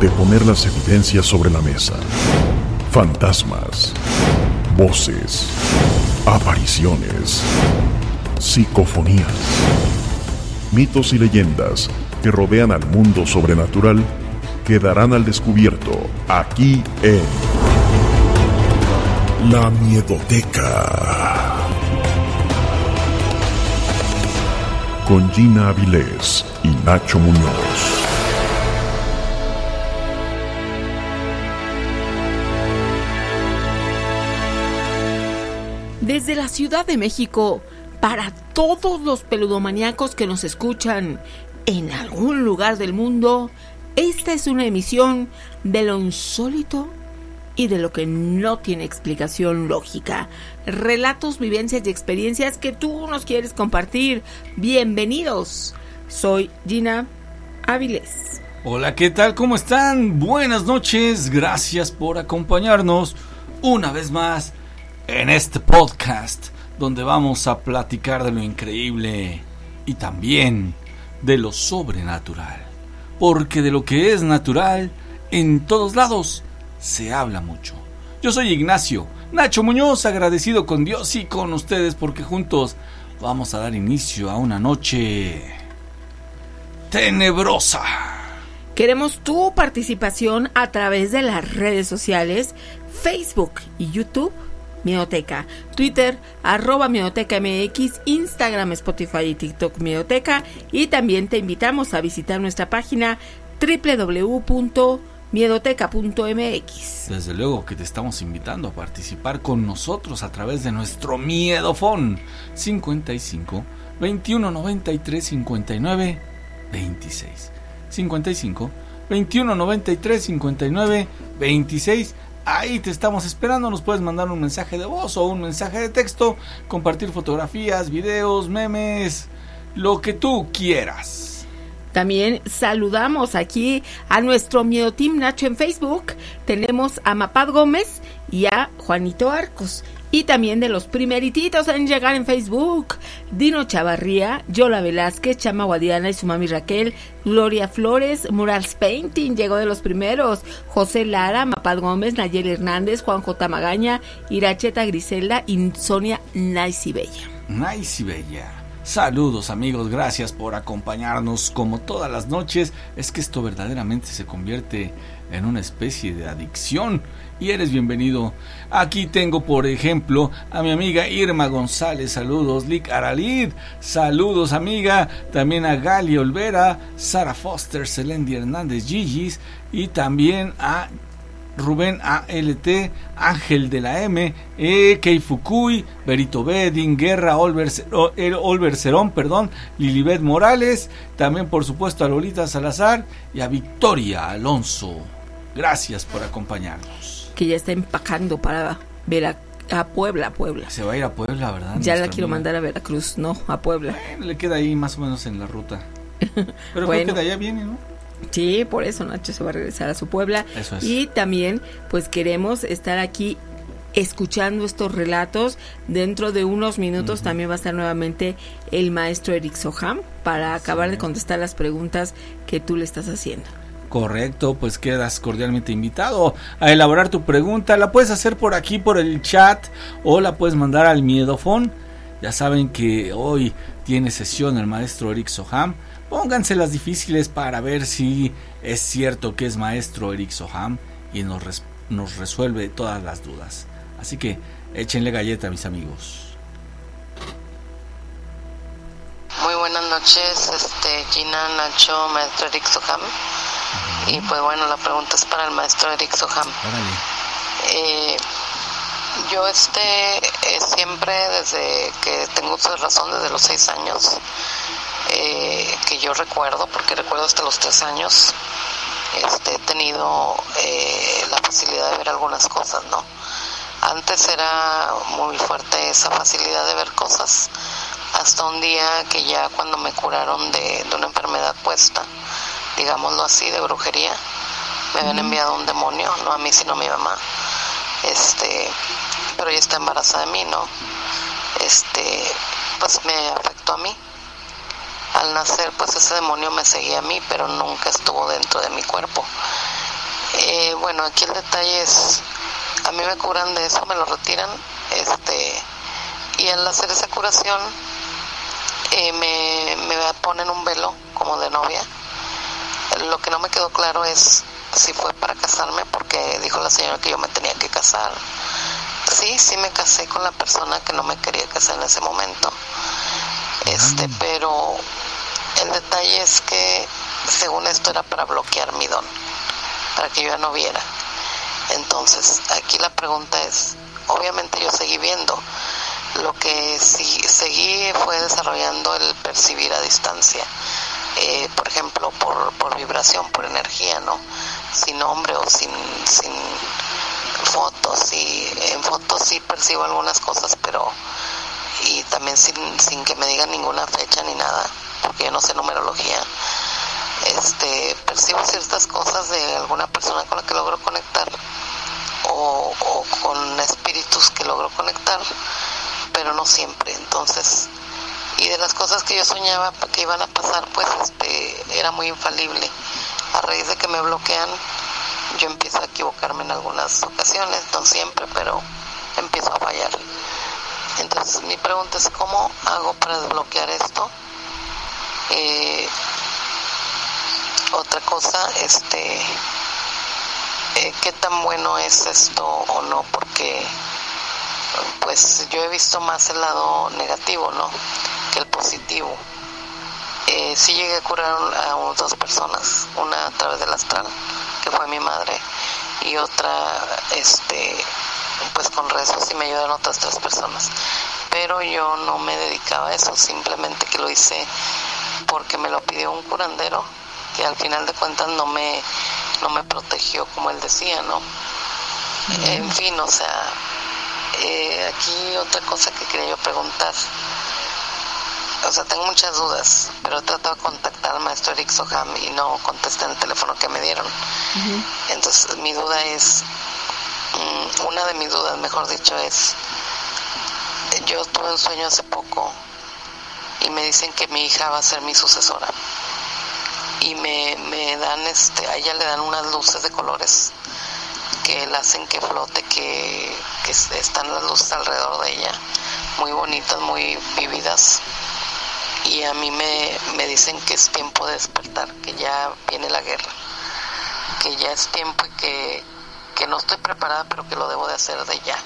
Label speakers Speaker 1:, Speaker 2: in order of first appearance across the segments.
Speaker 1: de poner las evidencias sobre la mesa. Fantasmas, voces, apariciones, psicofonías, mitos y leyendas que rodean al mundo sobrenatural quedarán al descubierto aquí en La Miedoteca. Con Gina Avilés y Nacho Muñoz.
Speaker 2: Desde la Ciudad de México, para todos los peludomaníacos que nos escuchan en algún lugar del mundo, esta es una emisión de lo insólito y de lo que no tiene explicación lógica. Relatos, vivencias y experiencias que tú nos quieres compartir. Bienvenidos. Soy Gina Áviles.
Speaker 3: Hola, ¿qué tal? ¿Cómo están? Buenas noches. Gracias por acompañarnos una vez más en este podcast donde vamos a platicar de lo increíble y también de lo sobrenatural. Porque de lo que es natural, en todos lados se habla mucho. Yo soy Ignacio, Nacho Muñoz, agradecido con Dios y con ustedes porque juntos vamos a dar inicio a una noche tenebrosa.
Speaker 2: Queremos tu participación a través de las redes sociales, Facebook y YouTube Twitter, arroba Miedoteca MX, Instagram, Spotify y TikTok Miedoteca. Y también te invitamos a visitar nuestra página www.miedoteca.mx.
Speaker 3: Desde luego que te estamos invitando a participar con nosotros a través de nuestro Miedofón 55 21 93 59 26. 55 21 93 59 26 Ahí te estamos esperando, nos puedes mandar un mensaje de voz o un mensaje de texto, compartir fotografías, videos, memes, lo que tú quieras.
Speaker 2: También saludamos aquí a nuestro Miedo Team Nacho en Facebook. Tenemos a Mapad Gómez y a Juanito Arcos. Y también de los primerititos en llegar en Facebook, Dino Chavarría, Yola Velázquez, Chama Guadiana y su mami Raquel, Gloria Flores, Murals Painting, llegó de los primeros, José Lara, Mapad Gómez, Nayel Hernández, Juan J. Magaña, Iracheta Griselda y Sonia Nice y Bella.
Speaker 3: Nice y Bella. Saludos amigos, gracias por acompañarnos como todas las noches. Es que esto verdaderamente se convierte en una especie de adicción y eres bienvenido. Aquí tengo, por ejemplo, a mi amiga Irma González, saludos, Lick Aralid, saludos amiga, también a Gali Olvera, Sara Foster, Celendi Hernández Gigis y también a Rubén ALT, Ángel de la M, E. Kei Fukui, Berito Bedin, Guerra, Olver Cerón, perdón, Lilibet Morales, también por supuesto a Lolita Salazar y a Victoria Alonso. Gracias por acompañarnos.
Speaker 2: Que ya está empacando para ver a, a Puebla, Puebla.
Speaker 3: Se va a ir a Puebla, ¿verdad?
Speaker 2: Ya la quiero
Speaker 3: amiga.
Speaker 2: mandar a Veracruz, no, a Puebla.
Speaker 3: Bueno, le queda ahí más o menos en la ruta. Pero creo
Speaker 2: Bueno.
Speaker 3: que de allá viene, ¿no?
Speaker 2: Sí, por eso Nacho se va a regresar a su Puebla.
Speaker 3: Eso es.
Speaker 2: Y también, pues queremos estar aquí escuchando estos relatos. Dentro de unos minutos también va a estar nuevamente el maestro Eric Soham para acabar de contestar las preguntas que tú le estás haciendo.
Speaker 3: Correcto, pues quedas cordialmente invitado a elaborar tu pregunta. La puedes hacer por aquí, por el chat, o la puedes mandar al miedofón. Ya saben que hoy tiene sesión el maestro Eric Soham. Pónganse las difíciles para ver si es cierto que es maestro Eric Soham y nos, resuelve todas las dudas. Así que échenle galleta, mis amigos.
Speaker 4: Muy buenas noches, este, Gina, Nacho, maestro Eric Soham. Y pues bueno, la pregunta es para el maestro Eric Soham. Eh, yo este eh, siempre desde que tengo uso razón desde los seis años eh, que yo recuerdo porque recuerdo hasta los tres años este, he tenido la facilidad de ver algunas cosas no antes era muy fuerte esa facilidad de ver cosas hasta un día que ya cuando me curaron de, de una enfermedad puesta digámoslo así, de brujería. Me habían enviado un demonio, no a mí, sino a mi mamá. Este, pero ella está embarazada de mí, ¿no? Este, pues me afectó a mí. Al nacer, pues ese demonio me seguía a mí, pero nunca estuvo dentro de mi cuerpo. Eh, bueno, aquí el detalle es, a mí me curan de eso, me lo retiran, este, y al hacer esa curación, eh, me, me ponen un velo como de novia lo que no me quedó claro es si fue para casarme, porque dijo la señora que yo me tenía que casar. Sí, sí me casé con la persona que no me quería casar en ese momento. Este, pero el detalle es que según esto era para bloquear mi don, para que yo ya no viera. Entonces, aquí la pregunta es, obviamente yo seguí viendo, lo que sí seguí fue desarrollando el percibir a distancia eh, por ejemplo, por, por vibración, por energía, ¿no? Sin nombre o sin, sin fotos. Y en fotos sí percibo algunas cosas, pero y también sin, sin que me digan ninguna fecha ni nada, porque yo no sé numerología. Este, percibo ciertas cosas de alguna persona con la que logro conectar o, o con espíritus que logro conectar, pero no siempre. Entonces, y de las cosas que yo soñaba que iban a pasar, pues este era muy infalible. A raíz de que me bloquean, yo empiezo a equivocarme en algunas ocasiones, no siempre, pero empiezo a fallar. Entonces mi pregunta es cómo hago para desbloquear esto. Eh, otra cosa, este, eh, qué tan bueno es esto o no, porque pues yo he visto más el lado negativo, ¿no? el positivo. Eh, sí llegué a curar a dos personas, una a través del astral, que fue mi madre, y otra, este, pues con rezos y me ayudaron otras tres personas. Pero yo no me dedicaba a eso, simplemente que lo hice porque me lo pidió un curandero, que al final de cuentas no me, no me protegió como él decía, ¿no? En fin, o sea, aquí otra cosa que quería yo preguntar o sea, tengo muchas dudas, pero he tratado de contactar al maestro Eric Soham y no contesté en el teléfono que me dieron. Entonces, mi duda es, mm, una de mis dudas, mejor dicho, es, yo tuve un sueño hace poco y me dicen que mi hija va a ser mi sucesora. Y me, me dan, este, a ella le dan unas luces de colores que la hacen que flote, que, que están las luces alrededor de ella, muy bonitas, muy vividas y a mí me, me dicen que es tiempo de despertar, que ya viene la guerra, que ya es tiempo y que, que no estoy preparada, pero que lo debo de hacer de ya,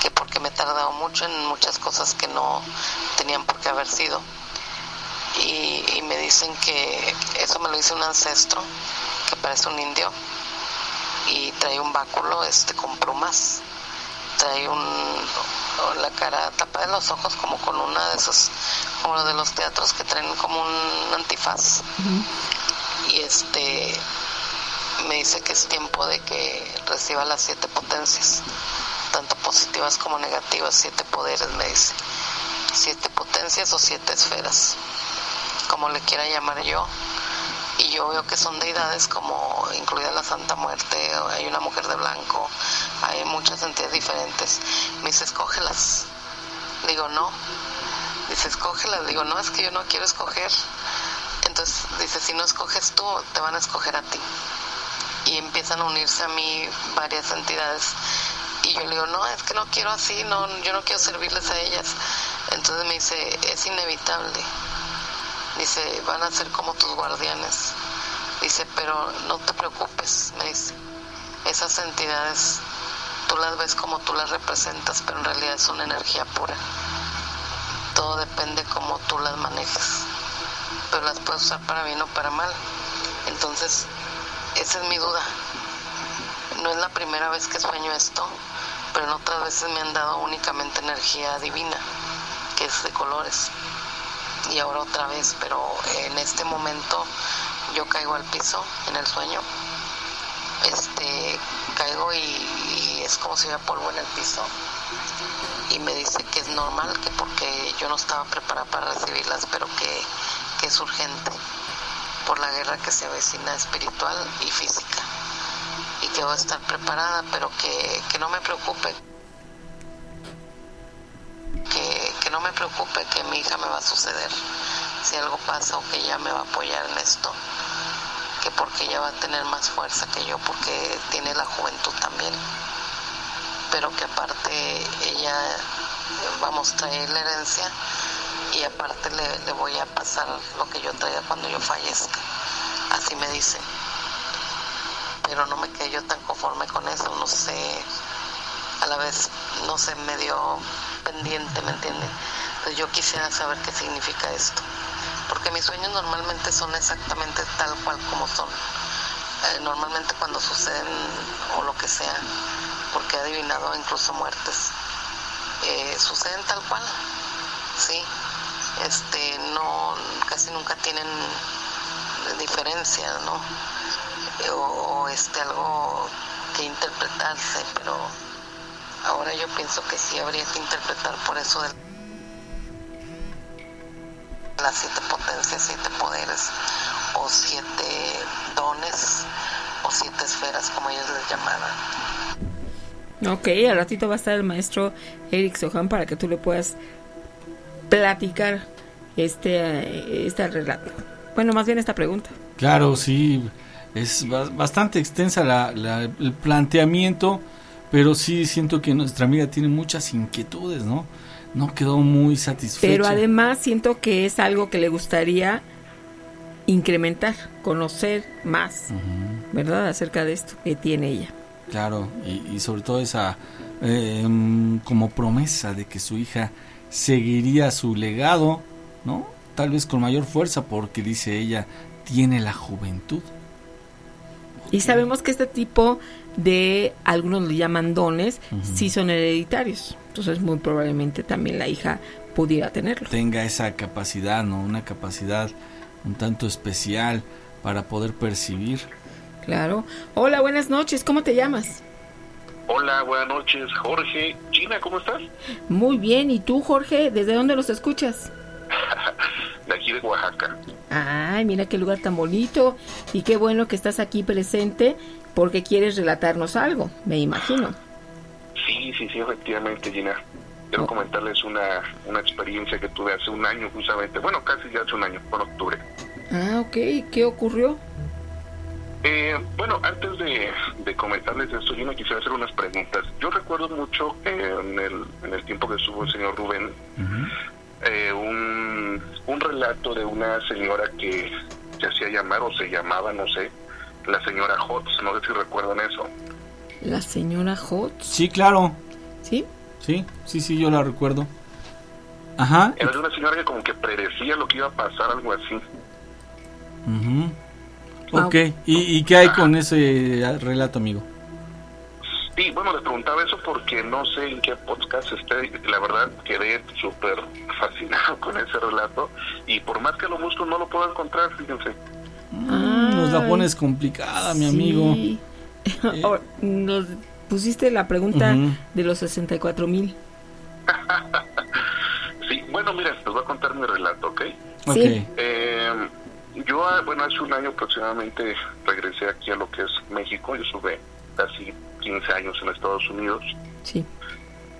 Speaker 4: que porque me he tardado mucho en muchas cosas que no tenían por qué haber sido. Y, y me dicen que eso me lo hizo un ancestro, que parece un indio, y trae un báculo este con plumas. Trae un la cara tapada de los ojos como con una de esos como de los teatros que traen como un antifaz. Y este me dice que es tiempo de que reciba las siete potencias tanto positivas como negativas siete poderes me dice. Siete potencias o siete esferas como le quiera llamar yo y yo veo que son deidades como incluida la Santa Muerte, hay una mujer de blanco, hay muchas entidades diferentes. Me dice, escógelas. Digo, no. Dice, escógelas. Digo, no, es que yo no quiero escoger. Entonces dice, si no escoges tú, te van a escoger a ti. Y empiezan a unirse a mí varias entidades. Y yo le digo, no, es que no quiero así, no, yo no quiero servirles a ellas. Entonces me dice, es inevitable. Dice, van a ser como tus guardianes. Dice, pero no te preocupes, me dice. Esas entidades tú las ves como tú las representas, pero en realidad es una energía pura. Todo depende cómo tú las manejes. Pero las puedes usar para bien o para mal. Entonces, esa es mi duda. No es la primera vez que sueño esto, pero en otras veces me han dado únicamente energía divina, que es de colores. Y ahora otra vez, pero en este momento yo caigo al piso en el sueño. Este, caigo y, es como si hubiera polvo en el piso. Y me dice que es normal, que porque yo no estaba preparada para recibirlas, pero que, que es urgente por la guerra que se avecina espiritual y física. Y que voy a estar preparada, pero que, que no me preocupe. No me preocupe que mi hija me va a suceder. Si algo pasa o que ella me va a apoyar en esto que porque ella va a tener más fuerza que yo porque tiene la juventud también. Pero que aparte ella vamos a traer la herencia y aparte le, voy a pasar lo que yo traiga cuando yo fallezca. Así me dice. Pero no me quedé yo tan conforme con eso no sé a la vez no sé medio pendiente me entiende entonces yo quisiera saber qué significa esto porque mis sueños normalmente son exactamente tal cual como son. Eh, normalmente cuando suceden o lo que sea, porque he adivinado incluso muertes, eh, suceden tal cual, sí. Este, no, casi nunca tienen diferencia, ¿no? Eh, o, este, algo que interpretarse, pero ahora yo pienso que sí habría que interpretar por eso del las siete potencias, siete poderes o siete dones o siete esferas como ellos les llamaban.
Speaker 2: Ok, al ratito va a estar el maestro Eric Sohan para que tú le puedas platicar este, este relato. Bueno, más bien esta pregunta.
Speaker 3: Claro, sí, es bastante extensa la, el planteamiento, pero sí siento que nuestra amiga tiene muchas inquietudes, ¿no? no quedó muy satisfecha.
Speaker 2: Pero además siento que es algo que le gustaría incrementar, conocer más, ¿verdad? Acerca de esto que tiene ella.
Speaker 3: Claro, y, sobre todo esa em, como promesa de que su hija seguiría su legado, ¿no? Tal vez con mayor fuerza porque dice ella, tiene la juventud.
Speaker 2: Y sabemos que este tipo de, algunos le llaman dones, sí son hereditarios. Entonces muy probablemente también la hija pudiera tenerlo.
Speaker 3: Tenga esa capacidad, ¿no? Una capacidad un tanto especial para poder percibir.
Speaker 2: Claro. Hola, buenas noches. ¿Cómo te llamas?
Speaker 5: Hola, buenas noches, Jorge. China, ¿cómo estás?
Speaker 2: Muy bien. ¿Y tú, Jorge? ¿Desde dónde los escuchas?
Speaker 5: de aquí de Oaxaca.
Speaker 2: Ay, mira qué lugar tan bonito. Y qué bueno que estás aquí presente porque quieres relatarnos algo, me imagino.
Speaker 5: Sí, sí, sí, efectivamente, Gina. Quiero oh. comentarles una, una experiencia que tuve hace un año justamente, bueno, casi ya hace un año, en octubre.
Speaker 2: Ah, ok. ¿Qué ocurrió?
Speaker 5: Eh, bueno, antes de, de, comentarles esto, yo me quisiera hacer unas preguntas. Yo recuerdo mucho en, el, en el tiempo que estuvo el señor Rubén, eh, un, un relato de una señora que se hacía llamar o se llamaba, no sé, la señora Hotz. No sé si recuerdan eso.
Speaker 2: ¿La señora Hotz?
Speaker 3: Sí, claro.
Speaker 2: ¿Sí?
Speaker 3: Sí, sí, sí, yo la recuerdo. Ajá.
Speaker 5: Era una señora que como que predecía lo que iba a pasar, algo así.
Speaker 3: Ok, ¿Y, ¿Y, qué hay con ese relato, amigo?
Speaker 5: Sí, bueno, le preguntaba eso porque no sé en qué podcast esté. La verdad, quedé súper fascinado con ese relato y por más que lo busco no lo puedo encontrar, fíjense.
Speaker 3: Mm, nos la pones complicada, mi amigo.
Speaker 2: Nos pusiste la pregunta de los 64 mil.
Speaker 5: sí, bueno, mira, les voy a contar mi relato, ¿ok?
Speaker 3: Sí.
Speaker 5: Eh, yo, ah, bueno, hace un año aproximadamente regresé aquí a lo que es México. Yo sube casi 15 años en Estados Unidos.
Speaker 2: Sí.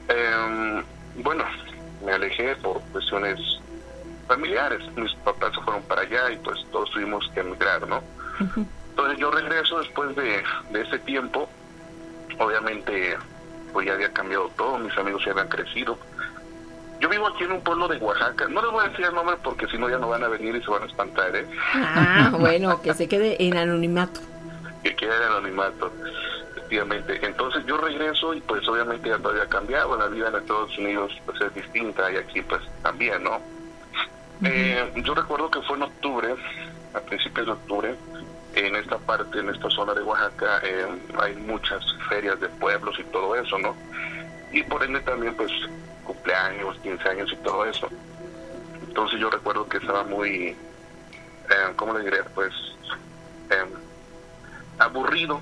Speaker 5: Em, bueno, me alejé por cuestiones familiares. Mis papás se fueron para allá y pues todos tuvimos que emigrar, ¿no? Entonces yo regreso después de, de ese tiempo, obviamente pues ya había cambiado todo, mis amigos ya habían crecido. Yo vivo aquí en un pueblo de Oaxaca, no les voy a decir el nombre porque si no ya no van a venir y se van a espantar, ¿eh?
Speaker 2: Ah, bueno, que se quede en anonimato.
Speaker 5: Que quede en anonimato, efectivamente. Entonces yo regreso y pues obviamente ya todo había cambiado, la vida en Estados Unidos pues es distinta y aquí pues también, ¿no? eh, yo recuerdo que fue en octubre, a principios de octubre, en esta parte, en esta zona de Oaxaca, eh, hay muchas ferias de pueblos y todo eso, ¿no? Y por ende también, pues, cumpleaños, 15 años y todo eso. Entonces yo recuerdo que estaba muy, eh, ¿cómo le diré? Pues, eh, aburrido.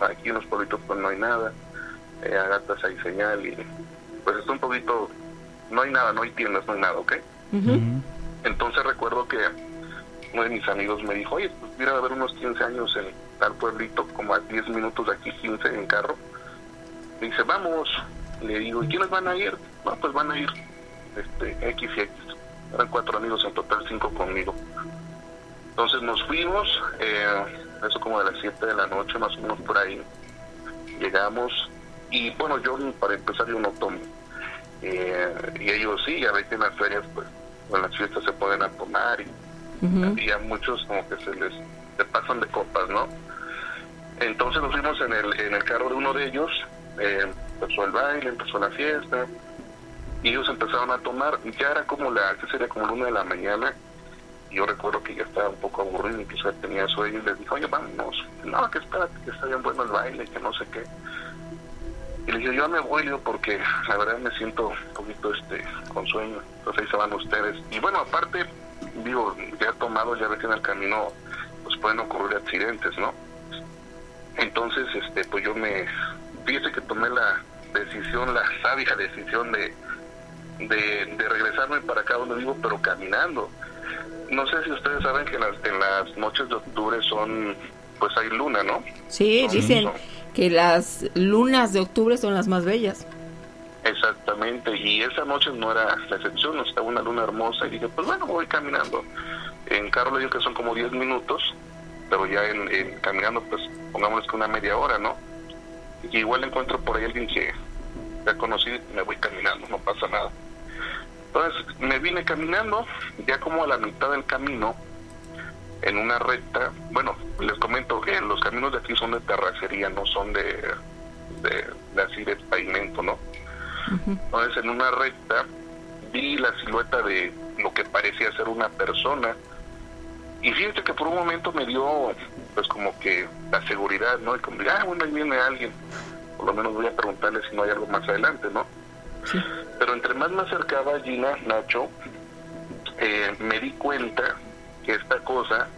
Speaker 5: Aquí en los pueblitos pues no hay nada. Eh, a gatas hay señal y pues está un poquito, no hay nada, no hay tiendas, no hay nada, ¿ok? Entonces recuerdo que uno de mis amigos me dijo, oye, pues mira, a ver unos 15 años en tal pueblito, como a 10 minutos de aquí, 15 en carro. Me dice, vamos. Le digo, ¿y quiénes van a ir? No, pues van a ir este, X y X. Eran cuatro amigos en total, cinco conmigo. Entonces nos fuimos, eh, eso como de las 7 de la noche, más o menos por ahí. Llegamos y bueno, yo para empezar yo no tomo. Eh, y ellos sí, ven que en las ferias, pues, en las fiestas se pueden a tomar y y a muchos como que se les pasan de copas, ¿no? Entonces nos fuimos en el, en el carro de uno de ellos, eh, empezó el baile, empezó la fiesta, y ellos empezaron a tomar, ya era como la, que sería como la una de la mañana, y yo recuerdo que ya estaba un poco aburrido, incluso tenía sueño, y les dije, oye, vámonos, no, que espérate, que está bien bueno el baile, que no sé qué. Y le dije, yo me voy, porque la verdad me siento un poquito este con sueño, entonces ahí se van ustedes. Y bueno, aparte, digo, ya tomado, ya ves que en el camino pues pueden ocurrir accidentes, ¿no? Entonces, este, pues yo me, fíjese que tomé la decisión, la sabia decisión de, de, regresarme para acá donde vivo, pero caminando. No sé si ustedes saben que en las, en las noches de octubre son, pues hay luna, ¿no?
Speaker 2: Sí, dicen que las lunas de octubre son las más bellas.
Speaker 5: Exactamente, y esa noche no era la excepción, estaba una luna hermosa y dije, pues bueno, voy caminando. En carro le digo que son como 10 minutos, pero ya en, caminando, pues pongámosle que una media hora, ¿no? Y igual encuentro por ahí alguien que ya conocí, me voy caminando, no pasa nada. Entonces me vine caminando, ya como a la mitad del camino, en una recta, bueno, les comento que los caminos de aquí son de terracería, no son de así de pavimento, ¿no? Entonces en una recta vi la silueta de lo que parecía ser una persona y fíjate que por un momento me dio pues como que la seguridad, ¿no? Y como, ah, bueno, ahí viene alguien. Por lo menos voy a preguntarle si no hay algo más adelante, ¿no? Pero entre más me acercaba Gina, Nacho, eh, me di cuenta que esta cosa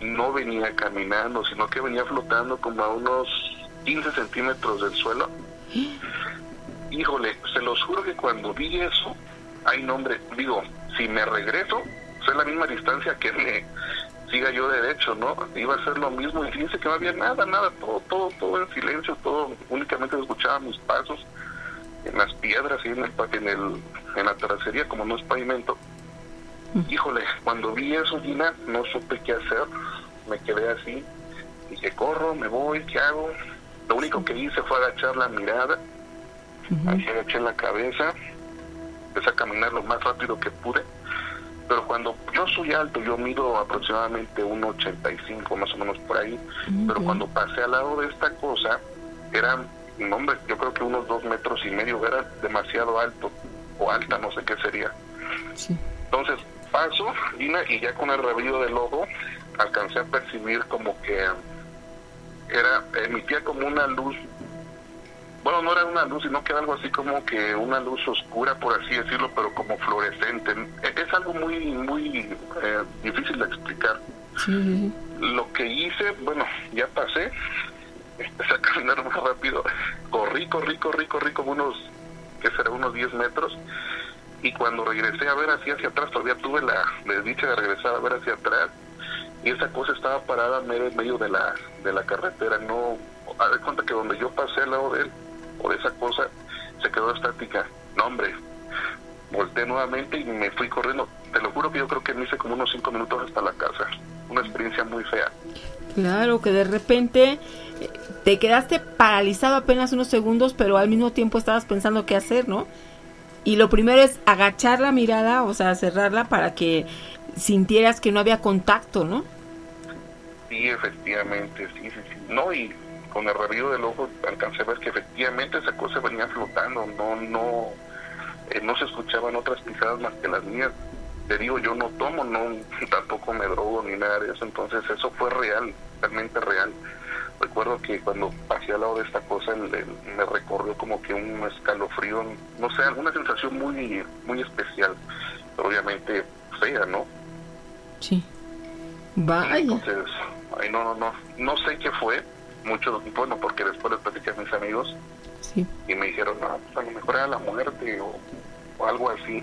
Speaker 5: no venía caminando, sino que venía flotando como a unos 15 centímetros del suelo. Híjole, se los juro que cuando vi eso, hay nombre, digo, si me regreso, es la misma distancia que me siga yo derecho, ¿no? Iba a ser lo mismo y fíjense que no había nada, nada, todo, todo, todo en silencio, todo, únicamente escuchaba mis pasos en las piedras y en el, en el, en la terracería, como no es pavimento. Híjole, cuando vi eso, Gina, no supe qué hacer, me quedé así, dije, corro, me voy, ¿qué hago? Lo único que hice fue agachar la mirada Así agaché la cabeza, empecé a caminar lo más rápido que pude. Pero cuando yo soy alto, yo mido aproximadamente 1,85 más o menos por ahí. Pero cuando pasé al lado de esta cosa, era, hombre, yo creo que unos dos metros y medio, era demasiado alto o alta, no sé qué sería. Entonces paso, y ya con el rabillo del ojo alcancé a percibir como que era emitía como una luz bueno, no era una luz, sino que era algo así como que una luz oscura, por así decirlo, pero como fluorescente. E, es algo muy, muy eh, difícil de explicar. Lo que hice, bueno, ya pasé, empecé a caminar más rápido, corrí, corrí, corrí, corrí como unos, que será unos 10 metros, y cuando regresé a ver hacia, hacia atrás, todavía tuve la desdicha de regresar a ver hacia atrás, y esa cosa estaba parada en medio de la, de la carretera, no, a ver cuenta que donde yo pasé al lado de él, por esa cosa, se quedó estática. No, hombre, volteé nuevamente y me fui corriendo. Te lo juro que yo creo que me hice como unos cinco minutos hasta la casa. Una experiencia muy fea.
Speaker 2: Claro, que de repente eh, te quedaste paralizado apenas unos segundos, pero al mismo tiempo estabas pensando qué hacer, ¿no? Y lo primero es agachar la mirada, o sea, cerrarla para que sintieras que no había contacto, ¿no?
Speaker 5: Sí, efectivamente, sí, sí, sí. No, y con el rabillo del ojo alcancé a ver que efectivamente esa cosa venía flotando, no, no, eh, no se escuchaban otras pisadas más que las mías. Te digo, yo no tomo, no, tampoco me drogo ni nada de eso, entonces eso fue real, realmente real. Recuerdo que cuando pasé al lado de esta cosa me recorrió como que un escalofrío, no sé, alguna sensación muy, muy especial, pero obviamente fea, ¿no?
Speaker 2: Sí. Vaya.
Speaker 5: Entonces, ay, no, no, no, no sé qué fue, mucho, bueno, porque después les platicé a mis amigos
Speaker 2: sí.
Speaker 5: y me dijeron, no, pues a lo mejor era la muerte o, o algo así.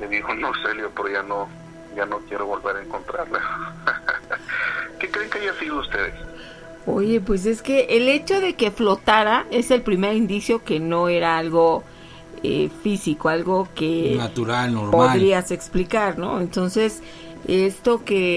Speaker 5: Le dijo, no, Celio, pero ya no, ya no quiero volver a encontrarla. ¿Qué creen que haya sido ustedes?
Speaker 2: Oye, pues es que el hecho de que flotara es el primer indicio que no era algo eh, físico, algo que
Speaker 3: Natural, normal.
Speaker 2: podrías explicar, ¿no? Entonces, esto que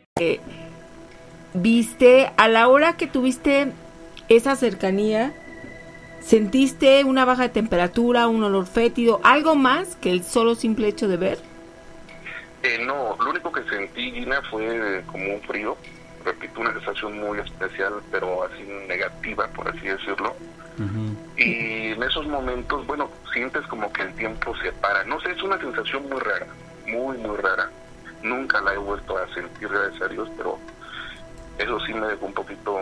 Speaker 2: Viste a la hora que tuviste esa cercanía, sentiste una baja de temperatura, un olor fétido, algo más que el solo simple hecho de ver.
Speaker 5: Eh, no, lo único que sentí, Gina, fue como un frío. Repito, una sensación muy especial, pero así negativa, por así decirlo. Y en esos momentos, bueno, sientes como que el tiempo se para. No sé, es una sensación muy rara, muy, muy rara. Nunca la he vuelto a sentir, gracias a Dios, pero eso sí me dejó un poquito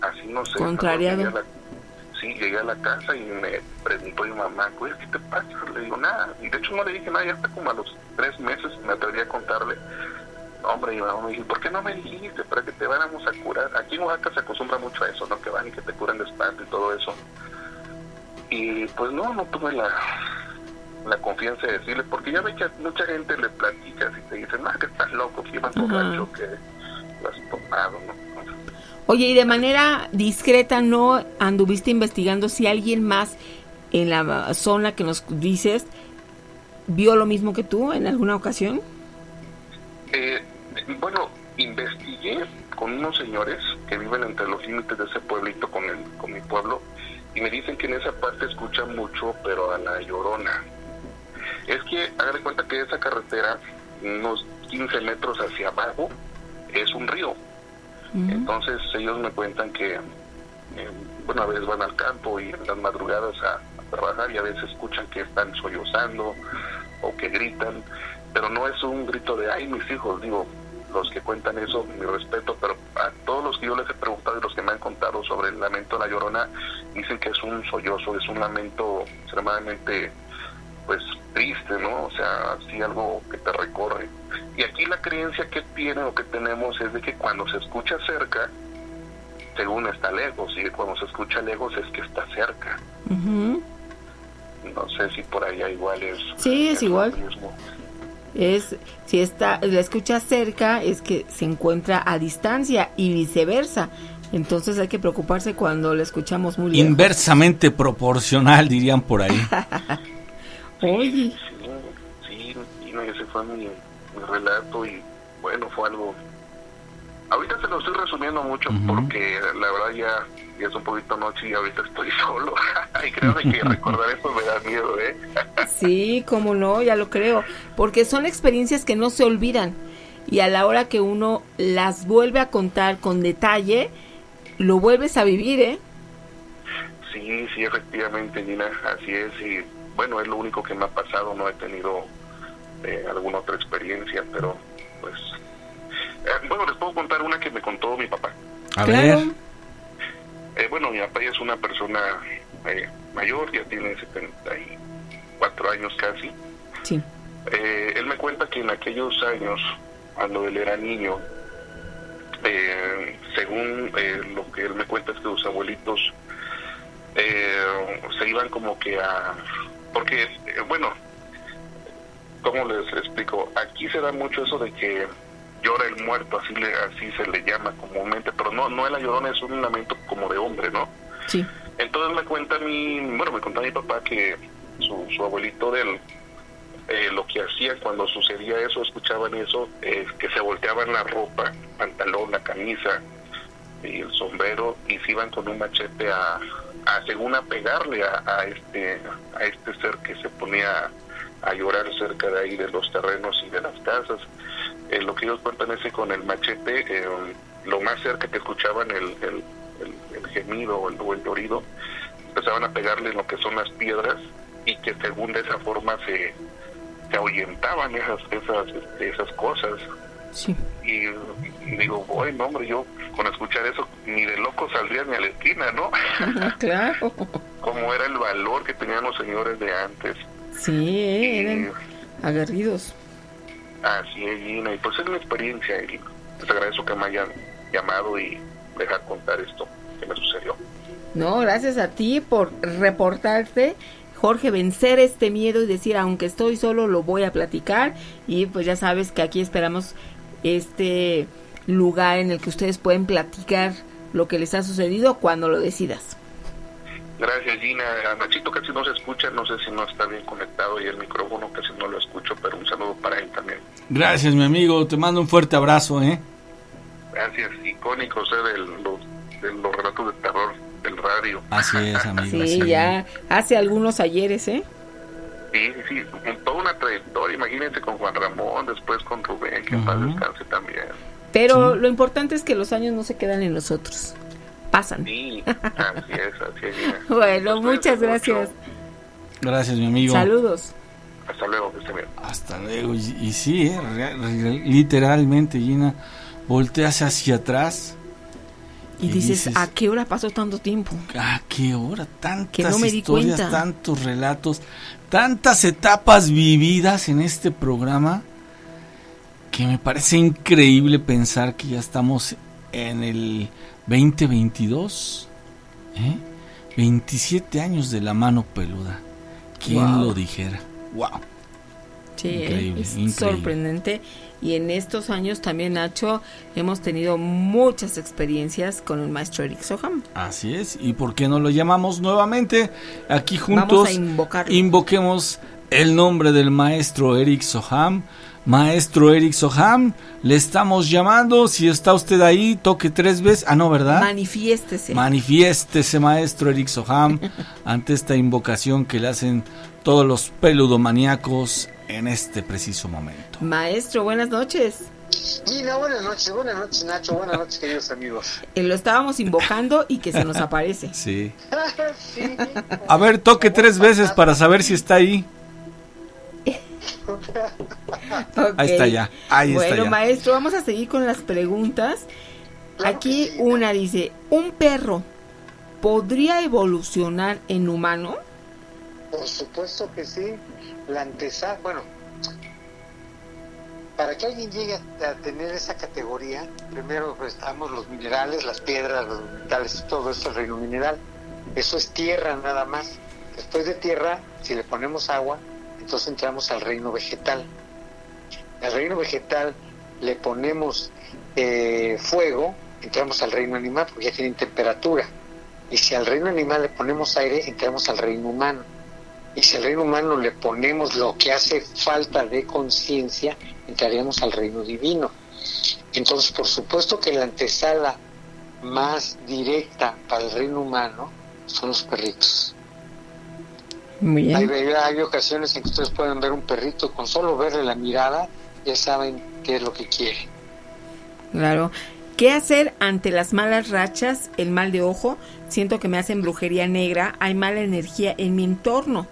Speaker 5: así, no sé.
Speaker 2: Contrariado.
Speaker 5: Llegué a la- sí, llegué a la casa y me preguntó mi mamá, ¿qué te pasa? Le digo, nada. Y de hecho no le dije nada, ya hasta como a los tres meses me atreví a contarle. Hombre, y mi mamá me dijo, ¿por qué no me dijiste? Para que te vayamos a curar. Aquí en Oaxaca se acostumbra mucho a eso, ¿no? Que van y que te curan de espanto y todo eso. Y pues no, no tuve la, la confianza de decirle, porque ya ve que mucha gente le platicas y te dicen, ah, que estás loco, que ibas borracho, que lo has tomado, ¿no?
Speaker 2: Oye, y de manera discreta, ¿no anduviste investigando si alguien más en la zona que nos dices vio lo mismo que tú en alguna ocasión?
Speaker 5: Eh, bueno, investigué con unos señores que viven entre los límites de ese pueblito con, el, con mi pueblo y me dicen que en esa parte escuchan mucho, pero a la llorona. Es que, haga de cuenta que esa carretera, unos 15 metros hacia abajo, es un río. Entonces ellos me cuentan que, eh, bueno, a veces van al campo y en las madrugadas a, a trabajar y a veces escuchan que están sollozando o que gritan, pero no es un grito de, ay, mis hijos, digo, los que cuentan eso, mi respeto, pero a todos los que yo les he preguntado y los que me han contado sobre el lamento de la llorona, dicen que es un sollozo, es un lamento extremadamente, pues, triste, ¿no? O sea, así algo que te recorre. Y aquí la creencia que tienen o que tenemos es de que cuando se escucha cerca, según está lejos, y cuando se escucha lejos es que está cerca. No sé si por allá igual es.
Speaker 2: Sí, es igual.
Speaker 5: mismo.
Speaker 2: Es, si está, la escucha cerca, es que se encuentra a distancia y viceversa. Entonces hay que preocuparse cuando la escuchamos muy lejos.
Speaker 3: Inversamente proporcional, dirían por ahí.
Speaker 2: Oye,
Speaker 5: Sí, sí, y no, ese fue mi, mi relato y bueno, fue algo ahorita se lo estoy resumiendo mucho porque la verdad ya, ya es un poquito noche y ahorita estoy solo. y creo que recordar eso me da miedo, ¿eh?
Speaker 2: sí, cómo no, ya lo creo. Porque son experiencias que no se olvidan. Y a la hora que uno las vuelve a contar con detalle, lo vuelves a vivir, ¿eh?
Speaker 5: Sí, sí, efectivamente, Gina, así es. Y bueno, es lo único que me ha pasado. No he tenido eh, alguna otra experiencia, pero pues eh, bueno, les puedo contar una que me contó mi papá.
Speaker 3: A ver.
Speaker 5: Eh, bueno, mi papá ya es una persona eh, mayor, ya tiene 74 años casi.
Speaker 2: Sí.
Speaker 5: él me cuenta que en aquellos años, cuando él era niño, según lo que él me cuenta es que los abuelitos se iban como que a... Porque, bueno, ¿cómo les explico? Aquí se da mucho eso de que llora el muerto, así le, así se le llama comúnmente, pero no, no la llorona es un lamento como de hombre, ¿no?
Speaker 2: Sí.
Speaker 5: Entonces me cuenta mi, bueno, me cuenta mi papá que su, su abuelito de él, eh, lo que hacía cuando sucedía eso, escuchaban eso, es que se volteaban la ropa, pantalón, la camisa y el sombrero y se iban con un machete a, a según a pegarle a, a este a este ser que se ponía a llorar cerca de ahí de los terrenos y de las casas eh, lo que ellos cuentan es que con el machete, eh, lo más cerca que escuchaban el, el, gemido o el, o el llorido, empezaban a pegarle en lo que son las piedras y que según de esa forma se, se ahuyentaban esas, esas, este, esas cosas.
Speaker 2: Sí.
Speaker 5: Y, digo, bueno, hombre, yo con escuchar eso ni de loco saldría ni a la esquina, ¿no?
Speaker 2: claro.
Speaker 5: Como era el valor que tenían los señores de antes.
Speaker 2: Sí, eran aguerridos.
Speaker 5: Así es, Gina. Y pues es mi experiencia y les agradezco que me hayan llamado y dejar contar esto que me sucedió.
Speaker 2: No, gracias a ti por reportarte. Jorge, vencer este miedo y decir, aunque estoy solo, lo voy a platicar. Y pues ya sabes que aquí esperamos este lugar en el que ustedes pueden platicar lo que les ha sucedido cuando lo decidas.
Speaker 5: Gracias, Gina. A Nachito casi no se escucha, no sé si no está bien conectado y el micrófono casi no lo escucho, pero un saludo para él también.
Speaker 3: Gracias, mi amigo. Te mando un fuerte abrazo, ¿eh?
Speaker 5: Gracias, icónicos ¿eh? de, los, de los relatos de terror del radio.
Speaker 3: Así es, amigo.
Speaker 2: Sí, ya hace algunos ayeres, ¿eh?
Speaker 5: Sí, sí, en toda una trayectoria. Imagínense con Juan Ramón, después con Rubén, que en paz descanse también.
Speaker 2: Pero lo importante es que los años no se quedan en nosotros pasan.
Speaker 5: Sí, así es, así es.
Speaker 2: bueno, muchas gracias.
Speaker 3: Gracias, mi amigo.
Speaker 5: Saludos. Hasta luego, que bien.
Speaker 3: Hasta luego. Y, sí, eh, literalmente, Gina, volteas hacia atrás.
Speaker 2: Y, dices, ¿a qué hora pasó tanto tiempo?
Speaker 3: ¿A qué hora? Tantas historias, tantos relatos, tantas etapas vividas en este programa que me parece increíble pensar que ya estamos en el 2022, ¿eh? 27 años de la mano peluda. ¿Quién lo dijera? ¡Wow!
Speaker 2: Sí, es sorprendente. Y en estos años también, Nacho, hemos tenido muchas experiencias con el maestro Eric Soham.
Speaker 3: Así es. ¿Y por qué no lo llamamos nuevamente? Aquí juntos invoquemos el nombre del maestro Eric Soham Maestro Eric Soham, le estamos llamando. Si está usted ahí, toque tres veces. Ah, no, ¿verdad?
Speaker 2: Manifiéstese.
Speaker 3: Manifiéstese, maestro Eric Soham, ante esta invocación que le hacen todos los peludomaníacos en este preciso momento.
Speaker 2: Maestro, buenas noches.
Speaker 6: Gina, buenas noches, buenas noches Nacho, buenas noches queridos amigos.
Speaker 2: Eh, lo estábamos invocando y que se nos aparece.
Speaker 3: sí. A ver, toque tres veces para saber si está ahí. Ahí está ya. Ahí
Speaker 2: bueno,
Speaker 3: está
Speaker 2: maestro, vamos a seguir con las preguntas. Aquí una dice, ¿un perro podría evolucionar en humano?
Speaker 6: Por supuesto que sí. La antesala, bueno, para que alguien llegue a tener esa categoría, primero pues, estamos los minerales, las piedras, los metales, todo eso es reino mineral. Eso es tierra nada más. Después de tierra, si le ponemos agua, entonces entramos al reino vegetal. Al reino vegetal le ponemos eh, fuego, entramos al reino animal porque ya tienen temperatura. Y si al reino animal le ponemos aire, entramos al reino humano. Y si al reino humano le ponemos lo que hace falta de conciencia, entraríamos al reino divino. Entonces, por supuesto que la antesala más directa para el reino humano son los perritos.
Speaker 2: Muy bien.
Speaker 6: Hay, hay ocasiones en que ustedes pueden ver un perrito, con solo verle la mirada, ya saben qué es lo que quiere.
Speaker 2: Claro. ¿Qué hacer ante las malas rachas, el mal de ojo? Siento que me hacen brujería negra, hay mala energía en mi entorno.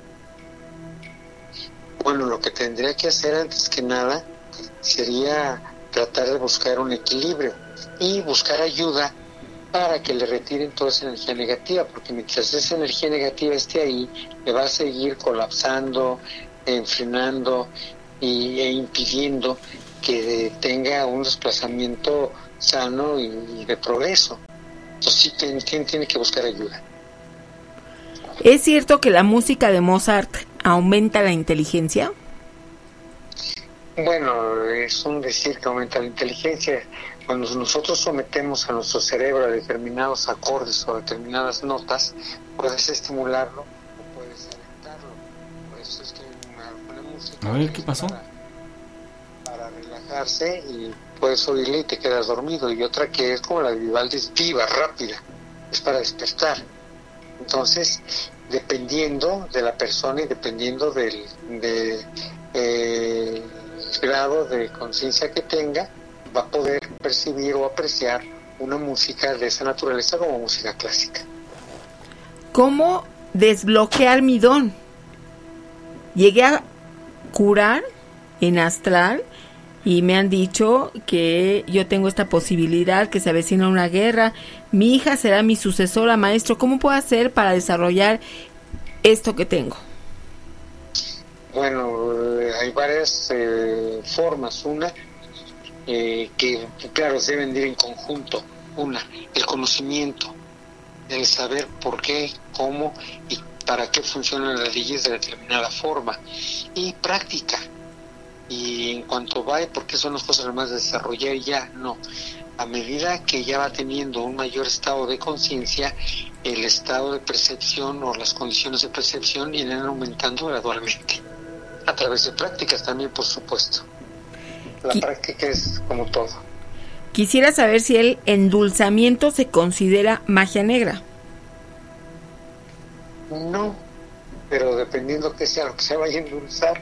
Speaker 6: Bueno, lo que tendría que hacer antes que nada sería tratar de buscar un equilibrio y buscar ayuda para que le retiren toda esa energía negativa, porque mientras esa energía negativa esté ahí, le va a seguir colapsando, enfrenando y, e impidiendo que tenga un desplazamiento sano y, de progreso. Entonces sí tiene, tiene que buscar ayuda.
Speaker 2: ¿Es cierto que la música de Mozart aumenta la inteligencia?
Speaker 6: Bueno, es un decir que aumenta la inteligencia. Cuando nosotros sometemos a nuestro cerebro a determinados acordes o determinadas notas, puedes estimularlo o puedes alentarlo. Por eso es que una, música...
Speaker 3: A ver, ¿qué pasó?
Speaker 6: Para, relajarse y puedes oírle y te quedas dormido. Y otra que es como la de Vivaldi, es viva, rápida, es para despertar. Entonces, dependiendo de la persona y dependiendo del de, eh, grado de conciencia que tenga, va a poder percibir o apreciar una música de esa naturaleza como música clásica.
Speaker 2: ¿Cómo desbloquear mi don? Llegué a curar en astral y me han dicho que yo tengo esta posibilidad, que se avecina una guerra. Mi hija será mi sucesora, maestro. ¿Cómo puedo hacer para desarrollar esto que tengo?
Speaker 6: Bueno, eh, hay varias eh, formas. Una, eh, que claro, deben ir en conjunto. Una, el conocimiento, el saber por qué, cómo y para qué funcionan las leyes de determinada forma. Y práctica. Y en cuanto va, porque son las cosas más de desarrollar ya, no. A medida que ya va teniendo un mayor estado de conciencia, el estado de percepción o las condiciones de percepción irán aumentando gradualmente a través de prácticas también, por supuesto. La práctica es como todo.
Speaker 2: Quisiera saber si el endulzamiento se considera magia negra.
Speaker 6: No, pero dependiendo que sea lo que se vaya a endulzar,